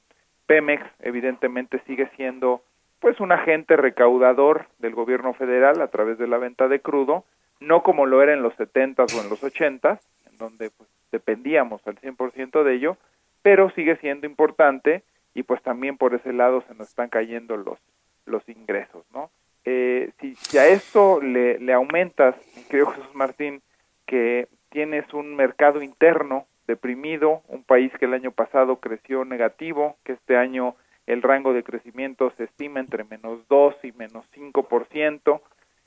Pemex evidentemente sigue siendo pues un agente recaudador del gobierno federal a través de la venta de crudo, no como lo era en los 70s o en los 80s, en donde pues, dependíamos al 100% de ello, pero sigue siendo importante y pues también por ese lado se nos están cayendo los los ingresos, ¿no? Eh, si, a esto le, le aumentas, creo Jesús Martín, que tienes un mercado interno deprimido, un país que el año pasado creció negativo, que este año el rango de crecimiento se estima entre menos 2 y menos 5%.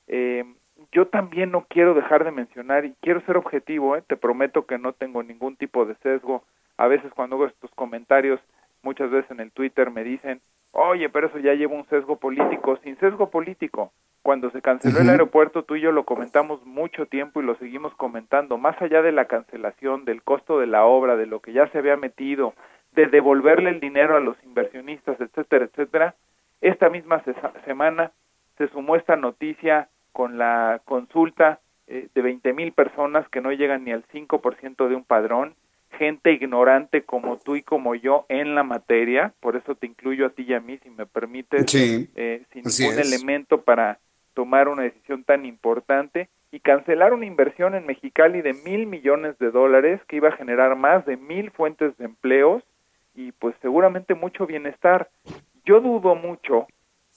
Eh, yo también no quiero dejar de mencionar y quiero ser objetivo, eh, te prometo que no tengo ningún tipo de sesgo. A veces cuando hago estos comentarios, muchas veces en el Twitter me dicen, oye, pero eso ya lleva un sesgo político, sin sesgo político. Cuando se canceló el aeropuerto, tú y yo lo comentamos mucho tiempo y lo seguimos comentando, más allá de la cancelación, del costo de la obra, de lo que ya se había metido, de devolverle el dinero a los inversionistas, etcétera, etcétera. Esta misma semana se sumó esta noticia con la consulta eh, de 20 mil personas que no llegan ni al 5% de un padrón, gente ignorante como tú y como yo en la materia, por eso te incluyo a ti y a mí, si me permites, Sí, eh, sin ningún es. elemento para tomar una decisión tan importante y cancelar una inversión en Mexicali de mil millones de dólares que iba a generar más de mil fuentes de empleos y pues seguramente mucho bienestar. Yo dudo mucho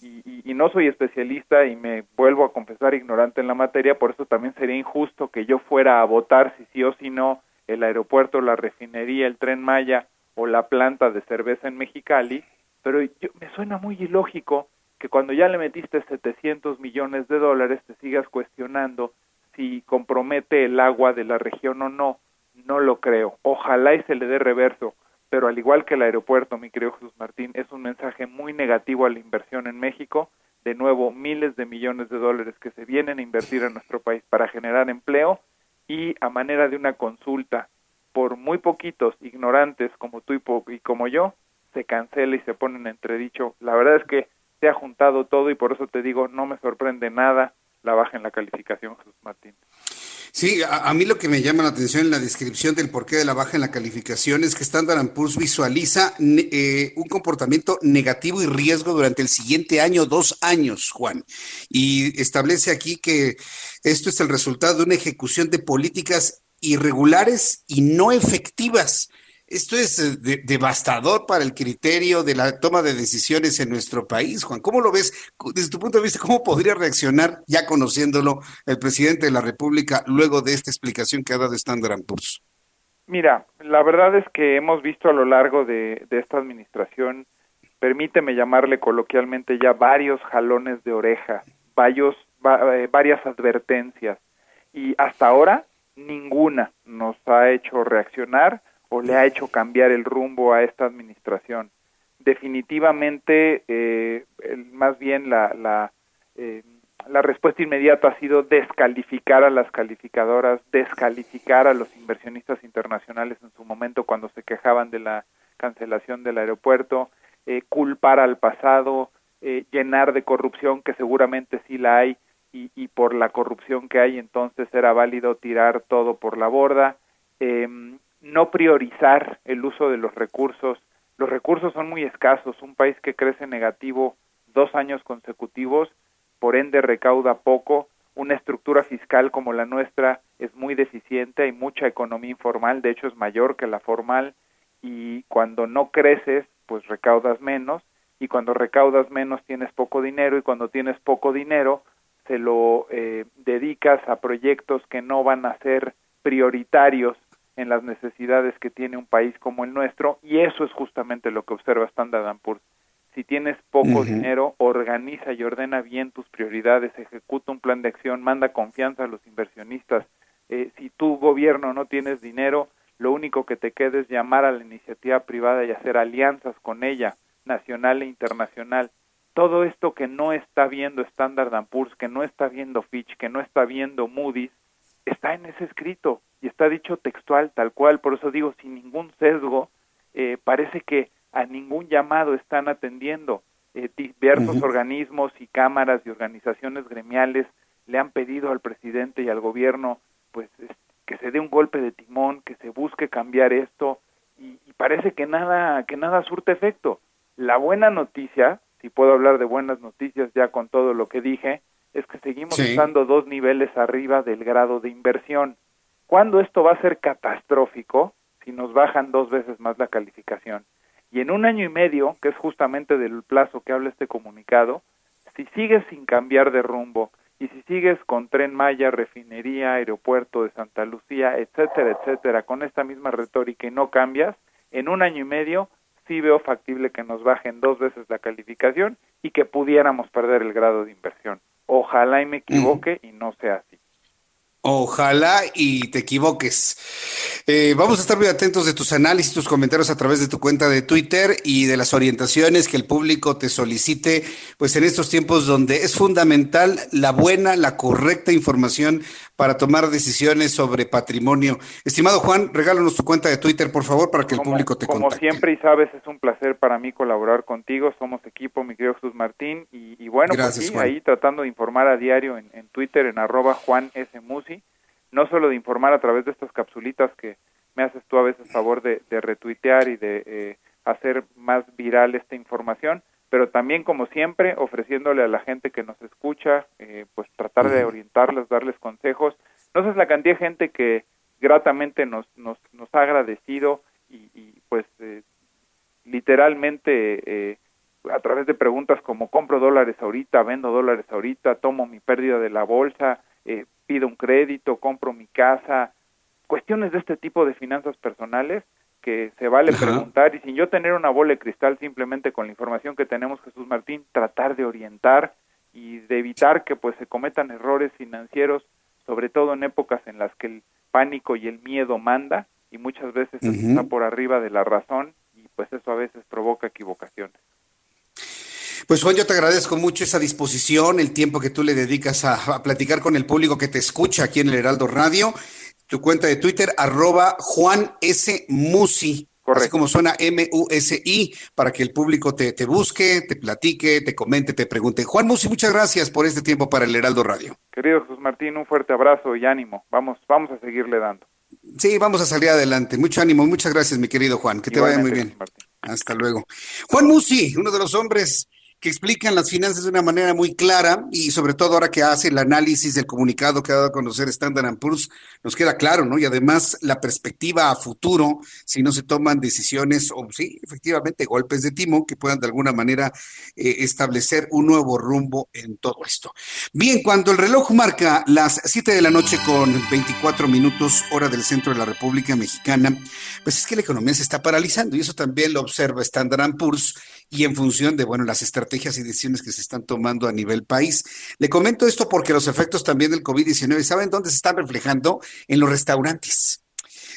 y, y- y no soy especialista y me vuelvo a confesar ignorante en la materia, por eso también sería injusto que yo fuera a votar si sí o si no el aeropuerto, la refinería, el tren Maya o la planta de cerveza en Mexicali, pero yo, me suena muy ilógico que cuando ya le metiste 700 millones de dólares te sigas cuestionando si compromete el agua de la región o no. No lo creo. Ojalá y se le dé reverso pero al igual que el aeropuerto, mi querido Jesús Martín, es un mensaje muy negativo a la inversión en México. De nuevo, miles de millones de dólares que se vienen a invertir en nuestro país para generar empleo y a manera de una consulta por muy poquitos ignorantes como tú y, y como yo, se cancela y se pone en entredicho. La verdad es que se ha juntado todo y por eso te digo, no me sorprende nada la baja en la calificación, Jesús Martín. Sí, a, mí lo que me llama la atención en la descripción del porqué de la baja en la calificación es que Standard Poor's visualiza eh, un comportamiento negativo y riesgo durante el siguiente año, dos años, Juan. Y establece aquí que esto es el resultado de una ejecución de políticas irregulares y no efectivas. Esto es eh, de- devastador para el criterio de la toma de decisiones en nuestro país, Juan. ¿Cómo lo ves desde tu punto de vista? ¿Cómo podría reaccionar, ya conociéndolo, el presidente de la República luego de esta explicación que ha dado Standard Poor's? Mira, la verdad es que hemos visto a lo largo de, esta administración, permíteme llamarle coloquialmente ya varios jalones de oreja, varios, va- eh, varias advertencias y hasta ahora ninguna nos ha hecho reaccionar o le ha hecho cambiar el rumbo a esta administración. Definitivamente, eh, el- más bien la, la, eh, la respuesta inmediata ha sido descalificar a las calificadoras, descalificar a los inversionistas internacionales en su momento cuando se quejaban de la cancelación del aeropuerto, eh, culpar al pasado, eh, llenar de corrupción que seguramente sí la hay y, y por la corrupción que hay entonces era válido tirar todo por la borda, eh, no priorizar el uso de los recursos. Los recursos son muy escasos. Un país que crece negativo dos años consecutivos, por ende recauda poco. Una estructura fiscal como la nuestra es muy deficiente, hay mucha economía informal, de hecho es mayor que la formal, y cuando no creces, pues recaudas menos, y cuando recaudas menos tienes poco dinero, y cuando tienes poco dinero, se lo eh, dedicas a proyectos que no van a ser prioritarios en las necesidades que tiene un país como el nuestro y eso es justamente lo que observa Standard Poor's. Si tienes poco dinero, organiza y ordena bien tus prioridades, ejecuta un plan de acción, manda confianza a los inversionistas. Eh, si tu gobierno no tienes dinero, lo único que te queda es llamar a la iniciativa privada y hacer alianzas con ella, nacional e internacional. Todo esto que no está viendo Standard Poor's, que no está viendo Fitch, que no está viendo Moody's, está en ese escrito y está dicho textual, tal cual. Por eso digo, sin ningún sesgo, eh, parece que a ningún llamado están atendiendo. Eh, diversos organismos y cámaras y organizaciones gremiales le han pedido al presidente y al gobierno pues que se dé un golpe de timón, que se busque cambiar esto y, parece que nada que nada surte efecto. La buena noticia, si puedo hablar de buenas noticias ya con todo lo que dije, es que seguimos estando dos niveles arriba del grado de inversión. ¿Cuándo esto va a ser catastrófico? Si nos bajan dos veces más la calificación. Y en un año y medio, que es justamente del plazo que habla este comunicado, si sigues sin cambiar de rumbo, y si sigues con Tren Maya, refinería, aeropuerto de Santa Lucía, etcétera, etcétera, con esta misma retórica y no cambias, en un año y medio sí veo factible que nos bajen dos veces la calificación y que pudiéramos perder el grado de inversión. Ojalá y me equivoque y no sea así. Ojalá y te equivoques. Eh, vamos a estar muy atentos de tus análisis, tus comentarios a través de tu cuenta de Twitter y de las orientaciones que el público te solicite, pues en estos tiempos donde es fundamental la buena, la correcta información para tomar decisiones sobre patrimonio. Estimado Juan, regálanos tu cuenta de Twitter, por favor, para que el público te como contacte. Como siempre y sabes, es un placer para mí colaborar contigo. Somos equipo, mi querido Jesús Martín. Y, bueno, pues sí, ahí tratando de informar a diario en, Twitter, en arroba Juan S. Musi. No solo de informar a través de estas capsulitas que me haces tú a veces favor de, retuitear y de eh, hacer más viral esta información, pero también como siempre ofreciéndole a la gente que nos escucha, eh, pues tratar de orientarles, darles consejos. No sé la cantidad de gente que gratamente nos, nos, nos ha agradecido y, pues eh, literalmente eh, a través de preguntas como compro dólares ahorita, vendo dólares ahorita, tomo mi pérdida de la bolsa, pido un crédito, compro mi casa, cuestiones de este tipo de finanzas personales que se vale preguntar y sin yo tener una bola de cristal, simplemente con la información que tenemos Jesús Martín, tratar de orientar y de evitar que pues se cometan errores financieros, sobre todo en épocas en las que el pánico y el miedo manda y muchas veces está por arriba de la razón y pues eso a veces provoca equivocaciones. Pues Juan, yo te agradezco mucho esa disposición, el tiempo que tú le dedicas a, a platicar con el público que te escucha aquí en el Heraldo Radio tu cuenta de Twitter, arroba Juan S. Musi. Así como suena M-U-S-I, para que el público te, te, busque, te platique, te comente, te pregunte. Juan Musi, muchas gracias por este tiempo para el Heraldo Radio. Querido Jesús Martín, un fuerte abrazo y ánimo. Vamos, vamos a seguirle dando. Sí, vamos a salir adelante. Mucho ánimo, muchas gracias, mi querido Juan. Que te vaya muy bien. Hasta luego. Juan Musi, uno de los hombres que explican las finanzas de una manera muy clara y sobre todo ahora que hace el análisis del comunicado que ha dado a conocer Standard Poor's, nos queda claro, ¿no? Y además la perspectiva a futuro, si no se toman decisiones o sí, efectivamente golpes de timo que puedan de alguna manera eh, establecer un nuevo rumbo en todo esto. Bien, cuando el reloj marca las 7 de la noche con 24 minutos hora del centro de la República Mexicana, pues es que la economía se está paralizando y eso también lo observa Standard Poor's y en función de, bueno, las estrategias y decisiones que se están tomando a nivel país. Le comento esto porque los efectos también del COVID-19, ¿saben dónde se están reflejando? En los restaurantes.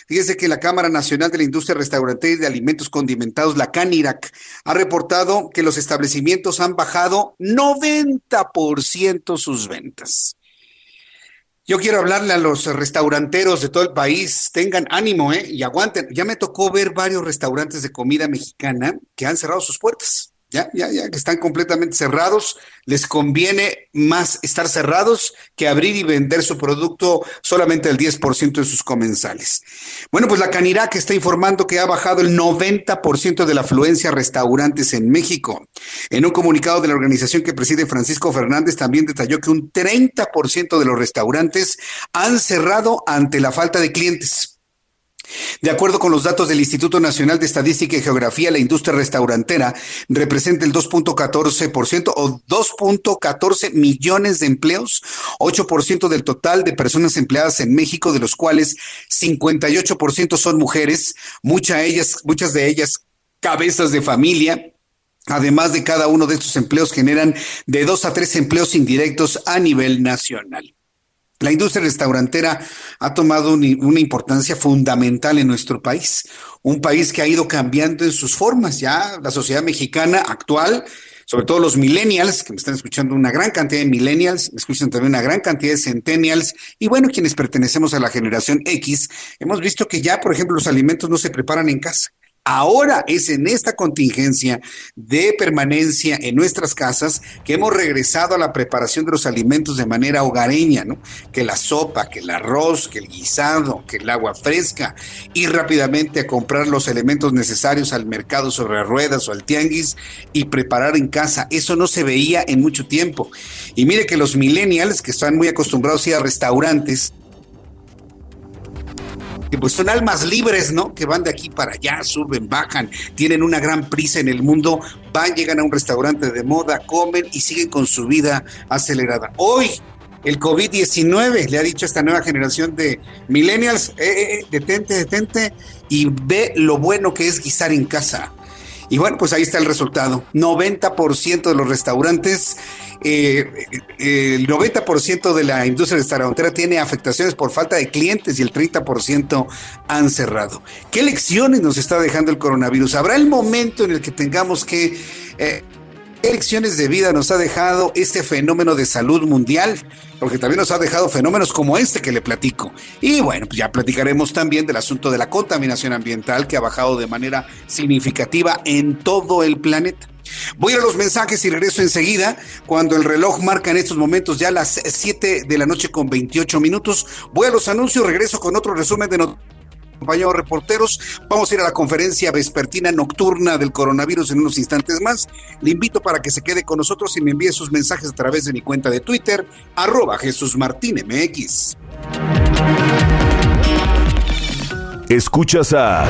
Fíjese que la Cámara Nacional de la Industria Restaurantera y de Alimentos Condimentados, la CANIRAC, ha reportado que los establecimientos han bajado 90% sus ventas. Yo quiero hablarle a los restauranteros de todo el país, tengan ánimo, ¿eh? Y aguanten. Ya me tocó ver varios restaurantes de comida mexicana que han cerrado sus puertas ya, ya, ya, que están completamente cerrados, les conviene más estar cerrados que abrir y vender su producto solamente el 10% de sus comensales. Bueno, pues la Canirac está informando que ha bajado el 90% de la afluencia a restaurantes en México. En un comunicado de la organización que preside Francisco Fernández también detalló que un 30% de los restaurantes han cerrado ante la falta de clientes. De acuerdo con los datos del Instituto Nacional de Estadística y Geografía, la industria restaurantera representa el 2.14% o 2.14 millones de empleos, 8% del total de personas empleadas en México, de los cuales 58% son mujeres, muchas ellas, muchas de ellas cabezas de familia. Además de cada uno de estos empleos generan de dos a tres empleos indirectos a nivel nacional. La industria restaurantera ha tomado una importancia fundamental en nuestro país, un país que ha ido cambiando en sus formas. Ya la sociedad mexicana actual, sobre todo los millennials, que me están escuchando una gran cantidad de millennials, me escuchan también una gran cantidad de centennials, y bueno, quienes pertenecemos a la generación X, hemos visto que ya, por ejemplo, los alimentos no se preparan en casa. Ahora es en esta contingencia de permanencia en nuestras casas que hemos regresado a la preparación de los alimentos de manera hogareña, ¿no? Que la sopa, que el arroz, que el guisado, que el agua fresca, ir rápidamente a comprar los elementos necesarios al mercado sobre ruedas o al tianguis y preparar en casa. Eso no se veía en mucho tiempo. Y mire que los millennials que están muy acostumbrados a ir a restaurantes, que pues son almas libres, ¿no? Que van de aquí para allá, suben, bajan, tienen una gran prisa en el mundo, van, llegan a un restaurante de moda, comen y siguen con su vida acelerada. Hoy el COVID-19 le ha dicho a esta nueva generación de millennials, eh, eh, eh, detente, detente y ve lo bueno que es guisar en casa. Y bueno, pues ahí está el resultado. 90% de los restaurantes eh, eh, el 90% de la industria restaurantera tiene afectaciones por falta de clientes y el 30% han cerrado. ¿Qué lecciones nos está dejando el coronavirus? ¿Habrá el momento en el que tengamos que... Eh, ¿Qué lecciones de vida nos ha dejado este fenómeno de salud mundial? Porque también nos ha dejado fenómenos como este que le platico. Y bueno, pues ya platicaremos también del asunto de la contaminación ambiental que ha bajado de manera significativa en todo el planeta. Voy a los mensajes y regreso enseguida cuando el reloj marca en estos momentos ya las 7 de la noche con 28 minutos. Voy a los anuncios, regreso con otro resumen de noticias compañeros reporteros. Vamos a ir a la conferencia vespertina nocturna del coronavirus en unos instantes más. Le invito para que se quede con nosotros y me envíe sus mensajes a través de mi cuenta de Twitter, arroba Jesús Martín MX. Escuchas a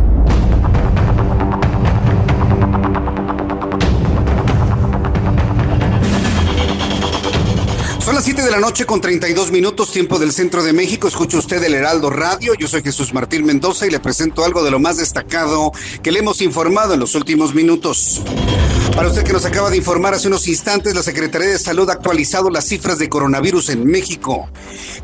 Las 7 de la noche con 32 minutos, tiempo del centro de México. Escucha usted el Heraldo Radio. Yo soy Jesús Martín Mendoza y le presento algo de lo más destacado que le hemos informado en los últimos minutos. Para usted que nos acaba de informar hace unos instantes, la Secretaría de Salud ha actualizado las cifras de coronavirus en México.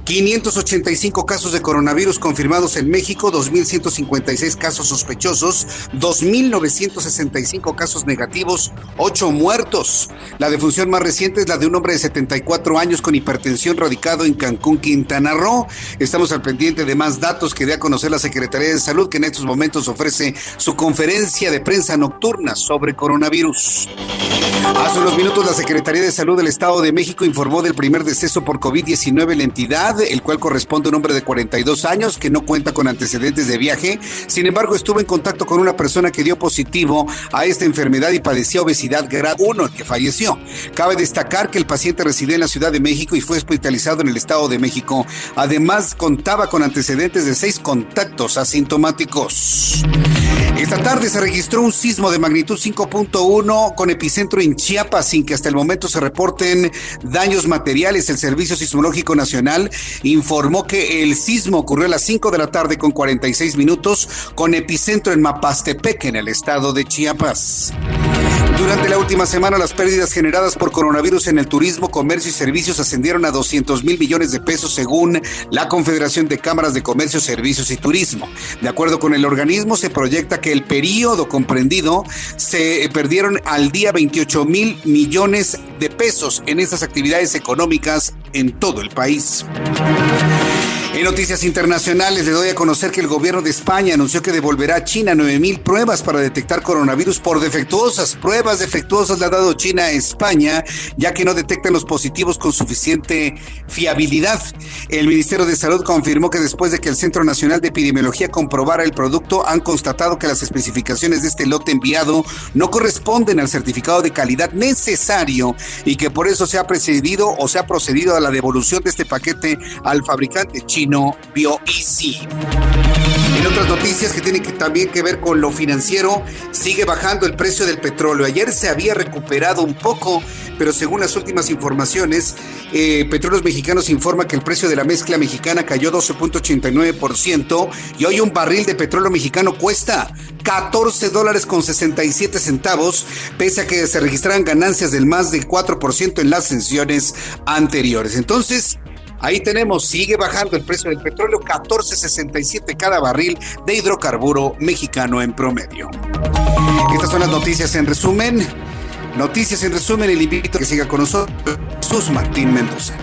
585 casos de coronavirus confirmados en México, 2.156 casos sospechosos, 2.965 casos negativos, 8 muertos. La defunción más reciente es la de un hombre de 74 años con hipertensión radicado en Cancún, Quintana Roo. Estamos al pendiente de más datos que dé a conocer la Secretaría de Salud, que en estos momentos ofrece su conferencia de prensa nocturna sobre coronavirus. Hace unos minutos la Secretaría de Salud del Estado de México informó del primer deceso por COVID-19 en la entidad, el cual corresponde a un hombre de 42 años que no cuenta con antecedentes de viaje. Sin embargo, estuvo en contacto con una persona que dio positivo a esta enfermedad y padecía obesidad grado 1, que falleció. Cabe destacar que el paciente reside en la Ciudad de México y fue hospitalizado en el Estado de México. Además, contaba con antecedentes de seis contactos asintomáticos. Esta tarde se registró un sismo de magnitud 5.1 con epicentro en Chiapas sin que hasta el momento se reporten daños materiales. El Servicio Sismológico Nacional informó que el sismo ocurrió a las 5 de la tarde con 46 minutos con epicentro en Mapastepec, en el estado de Chiapas. Durante la última semana, las pérdidas generadas por coronavirus en el turismo, comercio y servicios ascendieron a 200 mil millones de pesos según la Confederación de Cámaras de Comercio, Servicios y Turismo. De acuerdo con el organismo, se proyecta que el periodo comprendido se perdieron al día 28 mil millones de pesos en estas actividades económicas en todo el país. En noticias internacionales le doy a conocer que el gobierno de España anunció que devolverá a China 9.000 pruebas para detectar coronavirus por defectuosas. Pruebas defectuosas le ha dado China a España, ya que no detectan los positivos con suficiente fiabilidad. El Ministerio de Salud confirmó que después de que el Centro Nacional de Epidemiología comprobara el producto, han constatado que las especificaciones de este lote enviado no corresponden al certificado de calidad necesario y que por eso se ha procedido o se ha procedido a la devolución de este paquete al fabricante chino chino BioEasy. En otras noticias que tienen también que ver con lo financiero, sigue bajando el precio del petróleo. Ayer se había recuperado un poco, pero según las últimas informaciones, eh, Petróleos Mexicanos informa que el precio de la mezcla mexicana cayó 12.89% y hoy un barril de petróleo mexicano cuesta 14 dólares con 67 centavos, pese a que se registraran ganancias del más del 4% en las sesiones anteriores. Entonces, Ahí tenemos, sigue bajando el precio del petróleo, 14.67 cada barril de hidrocarburo mexicano en promedio. Estas son las noticias en resumen. Noticias en resumen, el invito a que siga con nosotros, Jesús Martín Mendoza.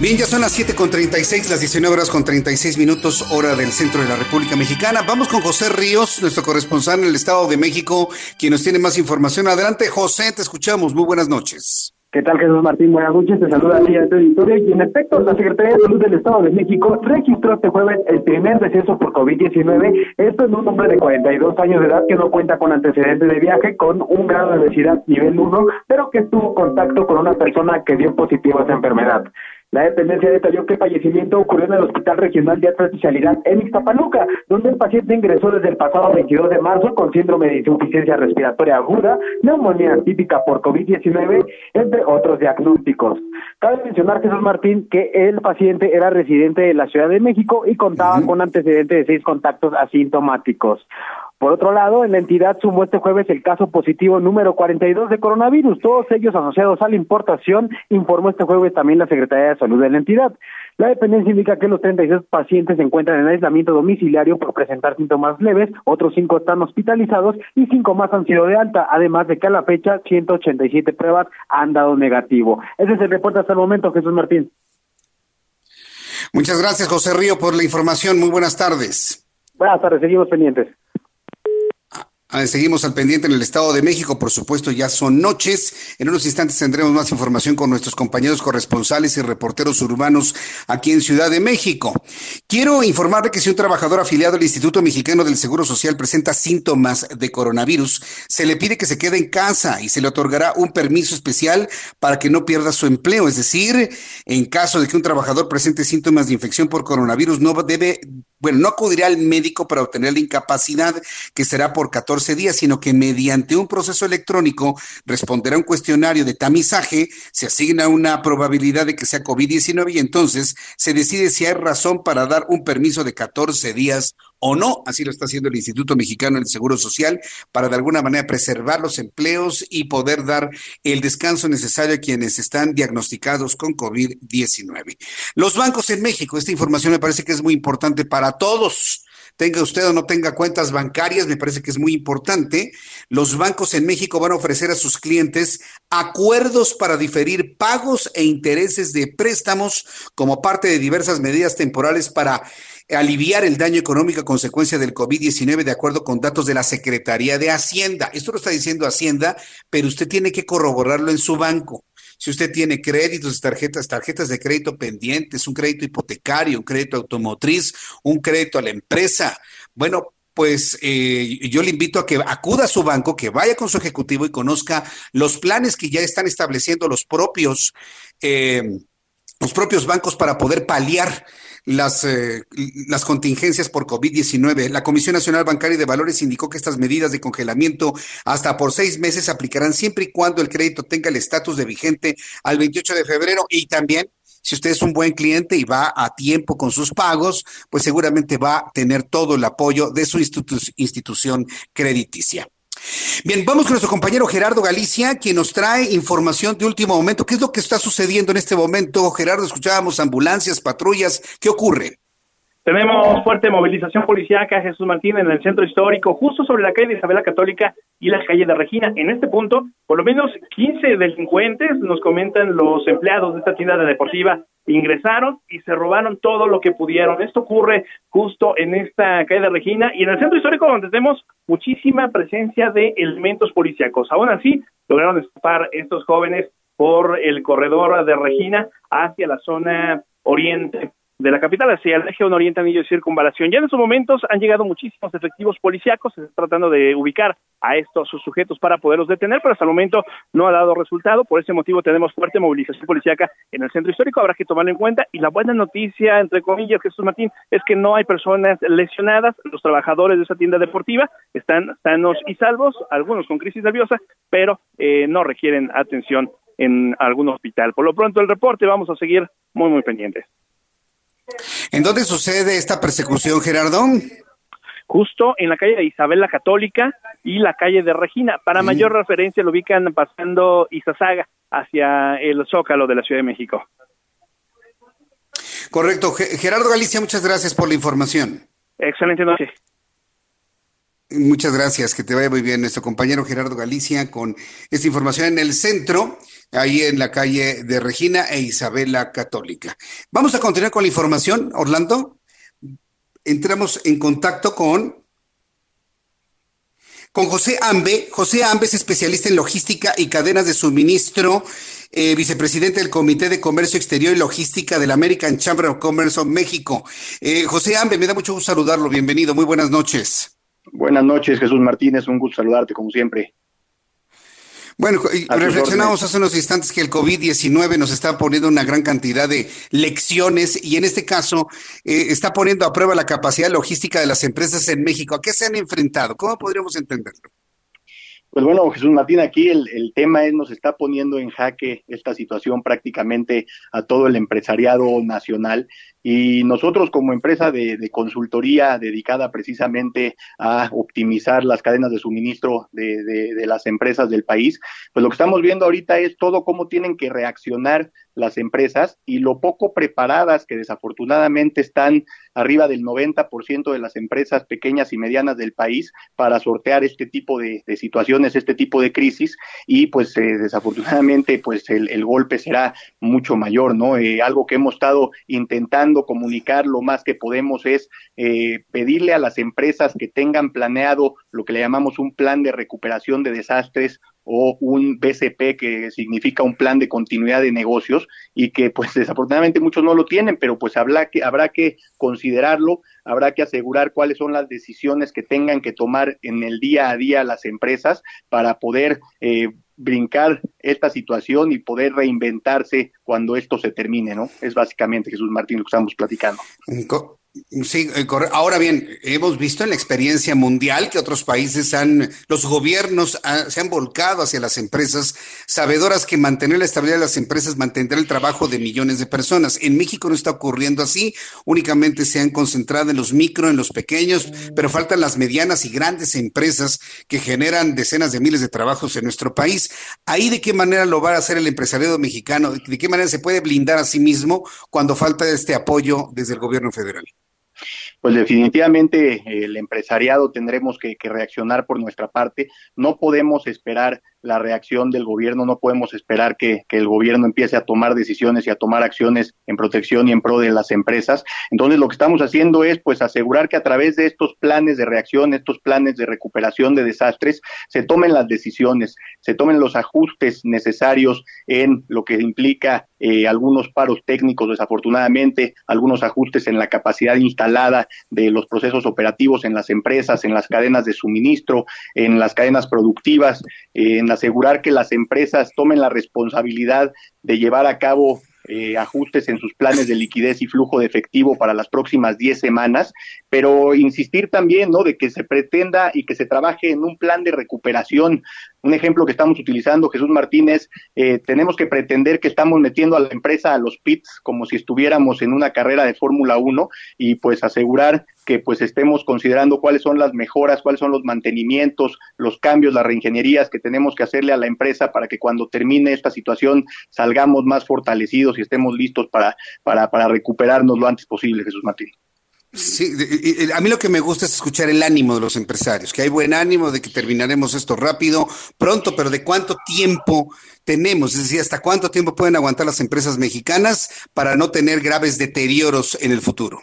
Bien, ya son las 7.36, las 19 horas con 36 minutos, hora del centro de la República Mexicana. Vamos con José Ríos, nuestro corresponsal en el Estado de México, quien nos tiene más información. Adelante, José, te escuchamos. Muy buenas noches. ¿Qué tal, Jesús Martín? Buenas noches, te saluda a ti a tu editorio. Y en efecto, la Secretaría de Salud del Estado de México registró este jueves el primer deceso por COVID-19. Esto en un hombre de 42 años de edad que no cuenta con antecedentes de viaje, con un grado de obesidad nivel 1, pero que tuvo contacto con una persona que dio positivo a esa enfermedad. La dependencia detalló que el fallecimiento ocurrió en el Hospital Regional de Alta Especialidad en Ixtapaluca, donde el paciente ingresó desde el pasado 22 de marzo con síndrome de insuficiencia respiratoria aguda, neumonía típica por COVID-19, entre otros diagnósticos. Cabe mencionar, Jesús Martín, que el paciente era residente de la Ciudad de México y contaba con antecedentes de seis contactos asintomáticos. Por otro lado, en la entidad sumó este jueves el caso positivo número 42 de coronavirus, todos ellos asociados a la importación, informó este jueves también la Secretaría de Salud de la entidad. La dependencia indica que los 36 pacientes se encuentran en aislamiento domiciliario por presentar síntomas leves, otros cinco están hospitalizados y cinco más han sido de alta, además de que a la fecha 187 pruebas han dado negativo. Ese es el reporte hasta el momento, Jesús Martín. Muchas gracias, José Río, por la información. Muy buenas tardes. Buenas tardes, seguimos pendientes. Ah, seguimos al pendiente en el Estado de México, por supuesto, ya son noches. En unos instantes tendremos más información con nuestros compañeros corresponsales y reporteros urbanos aquí en Ciudad de México. Quiero informarle que si un trabajador afiliado al Instituto Mexicano del Seguro Social presenta síntomas de coronavirus, se le pide que se quede en casa y se le otorgará un permiso especial para que no pierda su empleo. Es decir, en caso de que un trabajador presente síntomas de infección por coronavirus, no debe bueno, no acudirá al médico para obtener la incapacidad que será por 14 días, sino que mediante un proceso electrónico responderá un cuestionario de tamizaje, se asigna una probabilidad de que sea COVID-19 y entonces se decide si hay razón para dar un permiso de 14 días o no, así lo está haciendo el Instituto Mexicano del Seguro Social, para de alguna manera preservar los empleos y poder dar el descanso necesario a quienes están diagnosticados con COVID-19. Los bancos en México, esta información me parece que es muy importante para todos tenga usted o no tenga cuentas bancarias, me parece que es muy importante. Los bancos en México van a ofrecer a sus clientes acuerdos para diferir pagos e intereses de préstamos como parte de diversas medidas temporales para aliviar el daño económico a consecuencia del COVID-19 de acuerdo con datos de la Secretaría de Hacienda. Esto lo está diciendo Hacienda, pero usted tiene que corroborarlo en su banco. Si usted tiene créditos, tarjetas, tarjetas de crédito pendientes, un crédito hipotecario, un crédito automotriz, un crédito a la empresa, bueno, pues eh, yo le invito a que acuda a su banco, que vaya con su ejecutivo y conozca los planes que ya están estableciendo los propios, eh, los propios bancos para poder paliar las, eh, las contingencias por COVID-19. La Comisión Nacional Bancaria de Valores indicó que estas medidas de congelamiento hasta por seis meses aplicarán siempre y cuando el crédito tenga el estatus de vigente al 28 de febrero y también si usted es un buen cliente y va a tiempo con sus pagos, pues seguramente va a tener todo el apoyo de su institución crediticia. Bien, vamos con nuestro compañero Gerardo Galicia, quien nos trae información de último momento. ¿Qué es lo que está sucediendo en este momento? Gerardo, escuchábamos ambulancias, patrullas. ¿Qué ocurre? Tenemos fuerte movilización policíaca, Jesús Martín, en el centro histórico, justo sobre la calle de Isabela Católica y la calle de Regina. En este punto, por lo menos 15 delincuentes, nos comentan los empleados de esta tienda deportiva, ingresaron y se robaron todo lo que pudieron. Esto ocurre justo en esta calle de Regina y en el centro histórico donde tenemos muchísima presencia de elementos policíacos. Aún así, lograron escapar estos jóvenes por el corredor de Regina hacia la zona oriente de la capital hacia el eje oriente anillo de circunvalación. Ya en estos momentos han llegado muchísimos efectivos policíacos, tratando de ubicar a estos sujetos para poderlos detener, pero hasta el momento no ha dado resultado. Por ese motivo tenemos fuerte movilización policíaca en el centro histórico, habrá que tomarlo en cuenta. Y la buena noticia, entre comillas, Jesús Martín, es que no hay personas lesionadas. Los trabajadores de esa tienda deportiva están sanos y salvos, algunos con crisis nerviosa, pero eh, no requieren atención en algún hospital. Por lo pronto el reporte, vamos a seguir muy, muy pendientes. ¿En dónde sucede esta persecución, Gerardo? Justo en la calle de Isabel la Católica y la calle de Regina. Para mayor referencia lo ubican pasando Izazaga hacia el Zócalo de la Ciudad de México. Correcto. Gerardo Galicia, muchas gracias por la información. Excelente noche. Muchas gracias, que te vaya muy bien nuestro compañero Gerardo Galicia con esta información en el centro ahí en la calle de Regina e Isabela Católica. Vamos a continuar con la información, Orlando. Entramos en contacto con con José Ambe. José Ambe es especialista en logística y cadenas de suministro, eh, vicepresidente del Comité de Comercio Exterior y Logística del American Chamber of Commerce of México. Eh, José Ambe, me da mucho gusto saludarlo. Bienvenido. Muy buenas noches. Buenas noches, Jesús Martínez. Un gusto saludarte, como siempre. Bueno, reflexionamos hace unos instantes que el COVID-19 nos está poniendo una gran cantidad de lecciones y en este caso eh, está poniendo a prueba la capacidad logística de las empresas en México. ¿A qué se han enfrentado? ¿Cómo podríamos entenderlo? Pues bueno, Jesús Martín, aquí el, el, tema es, nos está poniendo en jaque esta situación prácticamente a todo el empresariado nacional y nosotros como empresa de, consultoría dedicada precisamente a optimizar las cadenas de suministro de, de, las empresas del país, pues lo que estamos viendo ahorita es todo cómo tienen que reaccionar las empresas y lo poco preparadas que desafortunadamente están arriba del 90% de las empresas pequeñas y medianas del país para sortear este tipo de, situaciones, este tipo de crisis y pues eh, desafortunadamente pues el, golpe será mucho mayor, ¿no? Eh, algo que hemos estado intentando comunicar lo más que podemos es eh, pedirle a las empresas que tengan planeado lo que le llamamos un plan de recuperación de desastres o un BCP que significa un plan de continuidad de negocios y que pues desafortunadamente muchos no lo tienen, pero pues habrá que, habrá que considerarlo, habrá que asegurar cuáles son las decisiones que tengan que tomar en el día a día las empresas para poder eh, brincar esta situación y poder reinventarse cuando esto se termine, ¿no? Es básicamente, Jesús Martín, lo que estamos platicando. Sí, eh, ahora bien, hemos visto en la experiencia mundial que otros países han, los gobiernos se han volcado hacia las empresas, sabedoras que mantener la estabilidad de las empresas mantendrá el trabajo de millones de personas. En México no está ocurriendo así, únicamente se han concentrado en los micro, en los pequeños, pero faltan las medianas y grandes empresas que generan decenas de miles de trabajos en nuestro país. Ahí de qué manera lo va a hacer el empresariado mexicano, de qué manera se puede blindar a sí mismo cuando falta este apoyo desde el gobierno federal pues definitivamente el empresariado tendremos que, reaccionar por nuestra parte. No podemos esperar la reacción del gobierno, no podemos esperar que, el gobierno empiece a tomar decisiones y a tomar acciones en protección y en pro de las empresas. Entonces lo que estamos haciendo es pues asegurar que a través de estos planes de reacción, estos planes de recuperación de desastres, se tomen las decisiones, se tomen los ajustes necesarios en lo que implica eh, algunos paros técnicos, desafortunadamente, algunos ajustes en la capacidad instalada de los procesos operativos en las empresas, en las cadenas de suministro, en las cadenas productivas, en asegurar que las empresas tomen la responsabilidad de llevar a cabo eh, ajustes en sus planes de liquidez y flujo de efectivo para las próximas 10 semanas, pero insistir también, ¿no?, de que se pretenda y que se trabaje en un plan de recuperación. Un ejemplo que estamos utilizando, Jesús Martínez, eh, tenemos que pretender que estamos metiendo a la empresa a los pits como si estuviéramos en una carrera de Fórmula 1 y pues asegurar que pues estemos considerando cuáles son las mejoras, cuáles son los mantenimientos, los cambios, las reingenierías que tenemos que hacerle a la empresa para que cuando termine esta situación salgamos más fortalecidos y estemos listos para, para, para recuperarnos lo antes posible, Jesús Martín. Sí, a mí lo que me gusta es escuchar el ánimo de los empresarios, que hay buen ánimo de que terminaremos esto rápido, pronto, pero de cuánto tiempo tenemos, es decir, hasta cuánto tiempo pueden aguantar las empresas mexicanas para no tener graves deterioros en el futuro.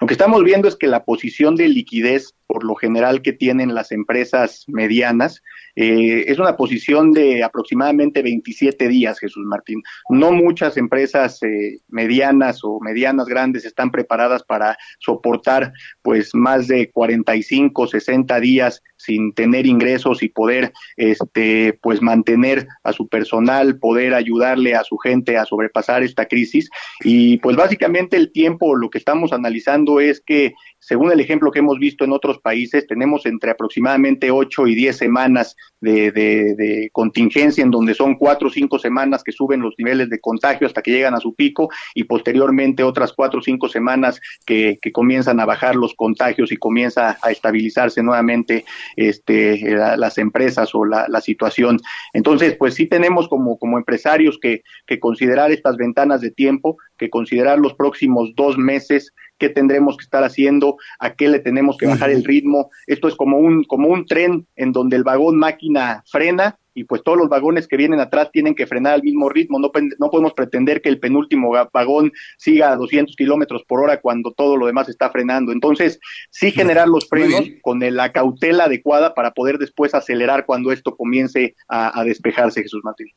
Lo que estamos viendo es que la posición de liquidez, por lo general, que tienen las empresas medianas, eh, es una posición de aproximadamente 27 días, Jesús Martín. No muchas empresas eh, medianas o medianas grandes están preparadas para soportar pues más de 45, 60 días sin tener ingresos y poder este pues mantener a su personal, poder ayudarle a su gente a sobrepasar esta crisis y pues básicamente el tiempo lo que estamos analizando es que según el ejemplo que hemos visto en otros países, tenemos entre aproximadamente 8 y 10 semanas de, de, contingencia, en donde son 4 o 5 semanas que suben los niveles de contagio hasta que llegan a su pico y posteriormente otras 4 o 5 semanas que, comienzan a bajar los contagios y comienza a estabilizarse nuevamente este, las empresas o la, situación. Entonces, pues sí tenemos como, empresarios que considerar estas ventanas de tiempo, que considerar los próximos dos meses qué tendremos que estar haciendo, a qué le tenemos que bajar el ritmo. Esto es como un, como un tren en donde el vagón máquina frena y pues todos los vagones que vienen atrás tienen que frenar al mismo ritmo. No, no podemos pretender que el penúltimo vagón siga a 200 kilómetros por hora cuando todo lo demás está frenando. Entonces, sí generar los frenos con la cautela adecuada para poder después acelerar cuando esto comience a, a despejarse, Jesús Martín.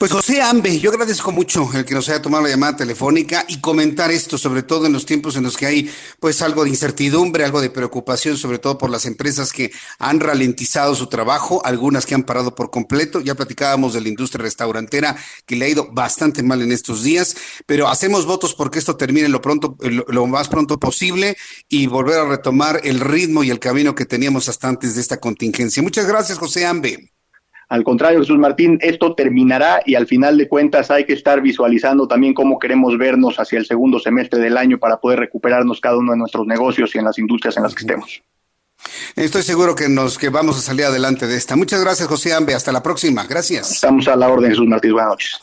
Pues José Ambe, yo agradezco mucho el que nos haya tomado la llamada telefónica y comentar esto, sobre todo en los tiempos en los que hay pues algo de incertidumbre, algo de preocupación, sobre todo por las empresas que han ralentizado su trabajo, algunas que han parado por completo. Ya platicábamos de la industria restaurantera que le ha ido bastante mal en estos días, pero hacemos votos porque esto termine lo pronto, lo más pronto posible y volver a retomar el ritmo y el camino que teníamos hasta antes de esta contingencia. Muchas gracias, José Ambe. Al contrario, Jesús Martín, esto terminará y al final de cuentas hay que estar visualizando también cómo queremos vernos hacia el segundo semestre del año para poder recuperarnos cada uno de nuestros negocios y en las industrias en las que estemos. Estoy seguro que nos que vamos a salir adelante de esta. Muchas gracias, José Ambe. Hasta la próxima. Gracias. Estamos a la orden, Jesús Martín. Buenas noches.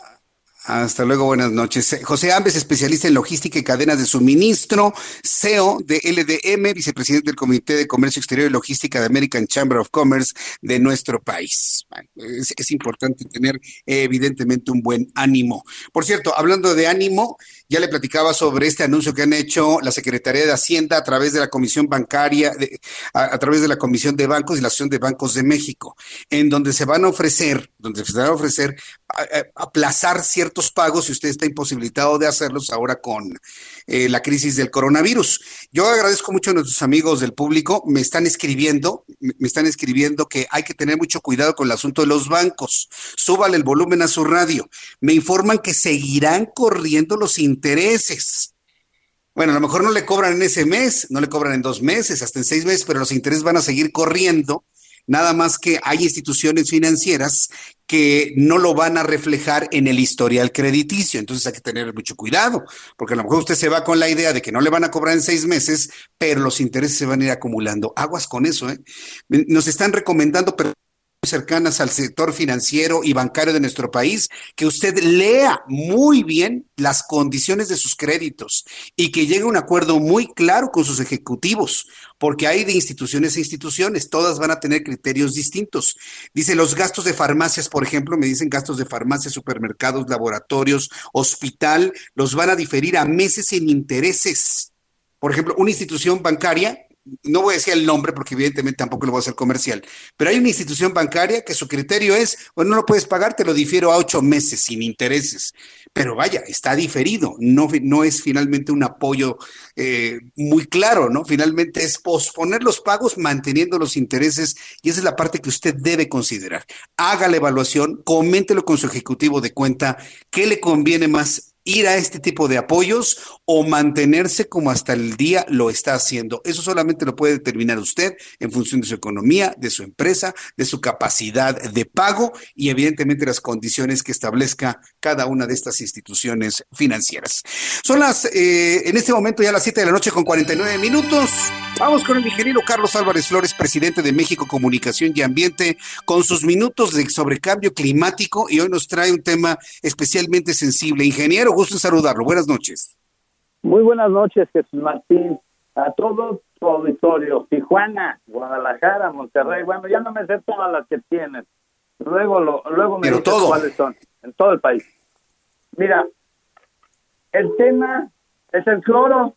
Hasta luego, buenas noches. José Ambes, especialista en logística y cadenas de suministro, CEO de LDM, vicepresidente del Comité de Comercio Exterior y Logística de American Chamber of Commerce de nuestro país. Es, importante tener evidentemente un buen ánimo. Por cierto, hablando de ánimo, ya le platicaba sobre este anuncio que han hecho la Secretaría de Hacienda a través de la Comisión Bancaria, a, través de la Comisión de Bancos y la Asociación de Bancos de México, en donde se van a ofrecer, donde se van a ofrecer aplazar ciertos pagos si usted está imposibilitado de hacerlos ahora con eh, la crisis del coronavirus. Yo agradezco mucho a nuestros amigos del público, me están escribiendo, me están escribiendo que hay que tener mucho cuidado con el asunto de los bancos. Súbale el volumen a su radio. Me informan que seguirán corriendo los intereses. Bueno, a lo mejor no le cobran en ese mes, no le cobran en dos meses, hasta en seis meses, pero los intereses van a seguir corriendo nada más que hay instituciones financieras que no lo van a reflejar en el historial crediticio. Entonces hay que tener mucho cuidado, porque a lo mejor usted se va con la idea de que no le van a cobrar en seis meses, pero los intereses se van a ir acumulando. Aguas con eso, ¿eh? Nos están recomendando cercanas al sector financiero y bancario de nuestro país, que usted lea muy bien las condiciones de sus créditos y que llegue a un acuerdo muy claro con sus ejecutivos, porque hay de instituciones a instituciones, todas van a tener criterios distintos. Dice, los gastos de farmacias, por ejemplo, me dicen gastos de farmacias, supermercados, laboratorios, hospital, los van a diferir a meses sin intereses. Por ejemplo, una institución bancaria no voy a decir el nombre porque evidentemente tampoco lo voy a hacer comercial, pero hay una institución bancaria que su criterio es, bueno, no lo puedes pagar, te lo difiero a ocho meses sin intereses. Pero vaya, está diferido, no, no es finalmente un apoyo eh, muy claro, ¿no? Finalmente es posponer los pagos manteniendo los intereses y esa es la parte que usted debe considerar. Haga la evaluación, coméntelo con su ejecutivo de cuenta, qué le conviene más ir a este tipo de apoyos o mantenerse como hasta el día lo está haciendo. Eso solamente lo puede determinar usted en función de su economía, de su empresa, de su capacidad de pago y evidentemente las condiciones que establezca cada una de estas instituciones financieras. Son las, eh, en este momento ya las 7 de la noche con 49 minutos. Vamos con el ingeniero Carlos Álvarez Flores, presidente de México Comunicación y Ambiente, con sus minutos de sobrecambio climático y hoy nos trae un tema especialmente sensible. Ingeniero, gusto en saludarlo. Buenas noches. Muy buenas noches, Jesús Martín. A todo tu auditorio, Tijuana, Guadalajara, Monterrey, bueno, ya no me sé todas las que tienen. Luego, lo, luego me dices cuáles son, en todo el país. Mira, el tema es el cloro.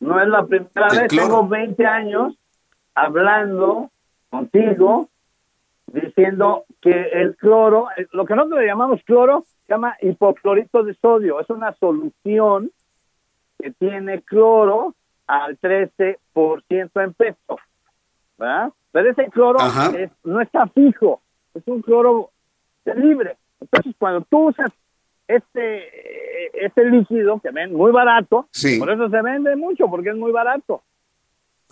No es la primera vez, tengo 20 años hablando contigo, diciendo que el cloro, lo que nosotros le llamamos cloro, se llama hipoclorito de sodio. Es una solución que tiene cloro al 13% en peso. ¿verdad? Pero ese cloro no está fijo, es un cloro libre. Entonces, cuando tú usas este, este líquido que ven muy barato, por eso se vende mucho, porque es muy barato.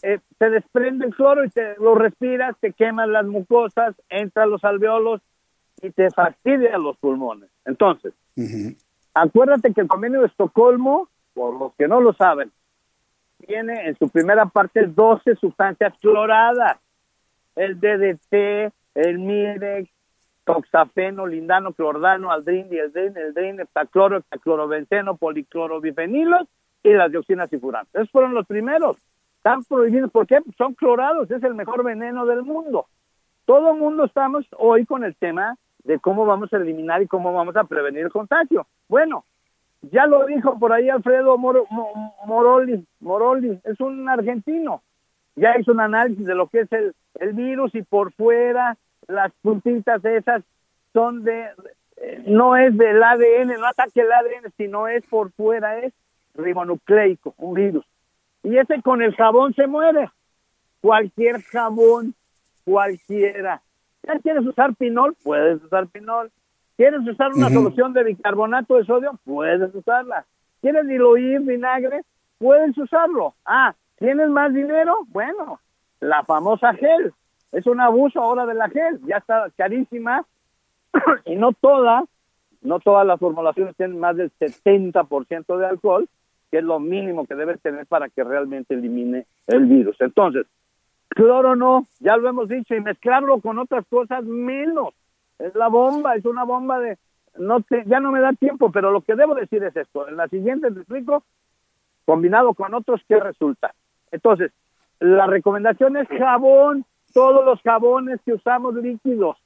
Eh, te desprende el cloro y te lo respiras, te queman las mucosas, entra los alveolos y te fastidia los pulmones. Entonces, acuérdate que el convenio de Estocolmo, por los que no lo saben, tiene en su primera parte 12 sustancias cloradas. El DDT, el Mirex, toxafeno, lindano, clordano, aldrin, dieldrin, eldrin, heptacloro, heptaclorobenceno, policlorobifenilos y las dioxinas y furanos. Esos fueron los primeros. Están prohibidos. ¿Por qué? Son clorados. Es el mejor veneno del mundo. Todo el mundo estamos hoy con el tema de cómo vamos a eliminar y cómo vamos a prevenir el contagio. Bueno, ya lo dijo por ahí Alfredo Moroli, Moroli, es un argentino. Ya hizo un análisis de lo que es el, el virus y por fuera las puntitas esas son de, eh, no es del ADN, no ataque el ADN, sino es por fuera, es ribonucleico, un virus. Y ese con el jabón se muere. Cualquier jabón, cualquiera. ¿Ya quieres usar pinol? Puedes usar pinol. ¿Quieres usar una solución de bicarbonato de sodio? Puedes usarla. ¿Quieres diluir vinagre? Puedes usarlo. Ah, ¿tienes más dinero? Bueno, la famosa gel. Es un abuso ahora de la gel. Ya está carísima y no todas, no todas las formulaciones tienen más del 70% de alcohol que es lo mínimo que debe tener para que realmente elimine el virus. Entonces, cloro no, ya lo hemos dicho, y mezclarlo con otras cosas menos. Es la bomba, es una bomba de... no te, Ya no me da tiempo, pero lo que debo decir es esto. En la siguiente te explico, combinado con otros, ¿qué resulta? Entonces, la recomendación es jabón, todos los jabones que usamos líquidos,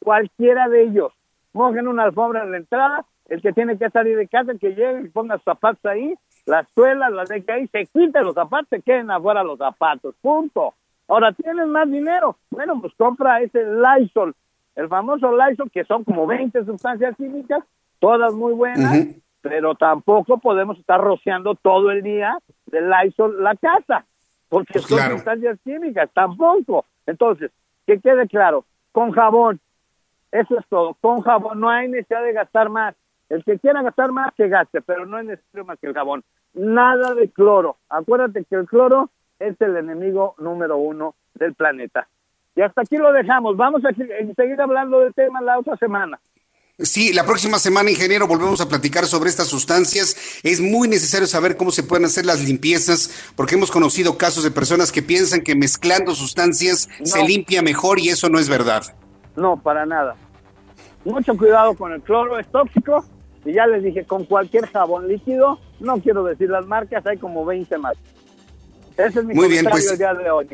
cualquiera de ellos. Mojen una alfombra en la entrada, el que tiene que salir de casa, que llegue y ponga sus zapatos ahí, las suelas, las de ahí, se quiten los zapatos, se queden afuera los zapatos, punto. Ahora, ¿tienes más dinero? Bueno, pues compra ese Lysol, el famoso Lysol, que son como 20 sustancias químicas, todas muy buenas, pero tampoco podemos estar rociando todo el día de Lysol la casa, porque pues son sustancias químicas, tampoco. Entonces, que quede claro, con jabón, eso es todo, con jabón, no hay necesidad de gastar más. El que quiera gastar más, que gaste, pero no es necesario más que el jabón. Nada de cloro. Acuérdate que el cloro es el enemigo número uno del planeta. Y hasta aquí lo dejamos. Vamos a seguir hablando del tema la otra semana. Sí, la próxima semana, ingeniero, volvemos a platicar sobre estas sustancias. Es muy necesario saber cómo se pueden hacer las limpiezas, porque hemos conocido casos de personas que piensan que mezclando sustancias se limpia mejor y eso no es verdad. No, para nada. Mucho cuidado con el cloro, es tóxico y ya les dije, con cualquier jabón líquido, no quiero decir las marcas, hay como 20 más. Ese es mi Muy bien, pues, día de hoy,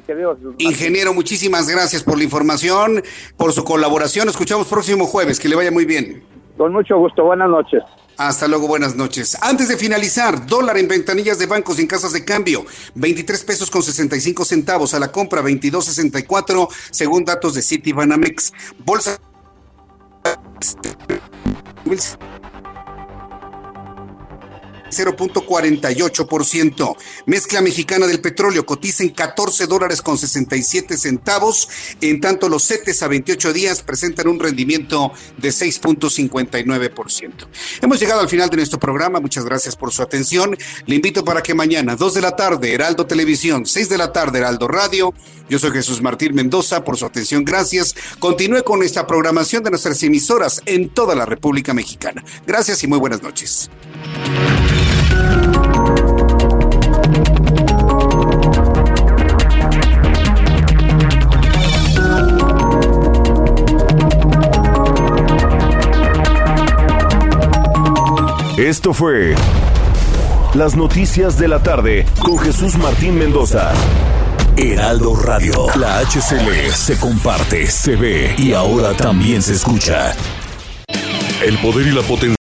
Ingeniero, muchísimas gracias por la información, por su colaboración. Escuchamos próximo jueves, que le vaya muy bien. Con mucho gusto, buenas noches. Hasta luego, buenas noches. Antes de finalizar, dólar en ventanillas de bancos y en casas de cambio, 23 pesos con 65 centavos a la compra, 22.64 según datos de Citibanamex. Bolsa 0.48%. Mezcla mexicana del petróleo cotiza en 14 dólares con 67 centavos, en tanto los CETES a 28 días presentan un rendimiento de 6.59%. Hemos llegado al final de nuestro programa, muchas gracias por su atención. Le invito para que mañana, 2 de la tarde, Heraldo Televisión, 6 de la tarde, Heraldo Radio. Yo soy Jesús Martín Mendoza, por su atención, gracias. Continúe con esta programación de nuestras emisoras en toda la República Mexicana. Gracias y muy buenas noches. Esto fue Las noticias de la tarde con Jesús Martín Mendoza. Heraldo Radio. La HCL se comparte, se ve y ahora también se escucha. El poder y la potencia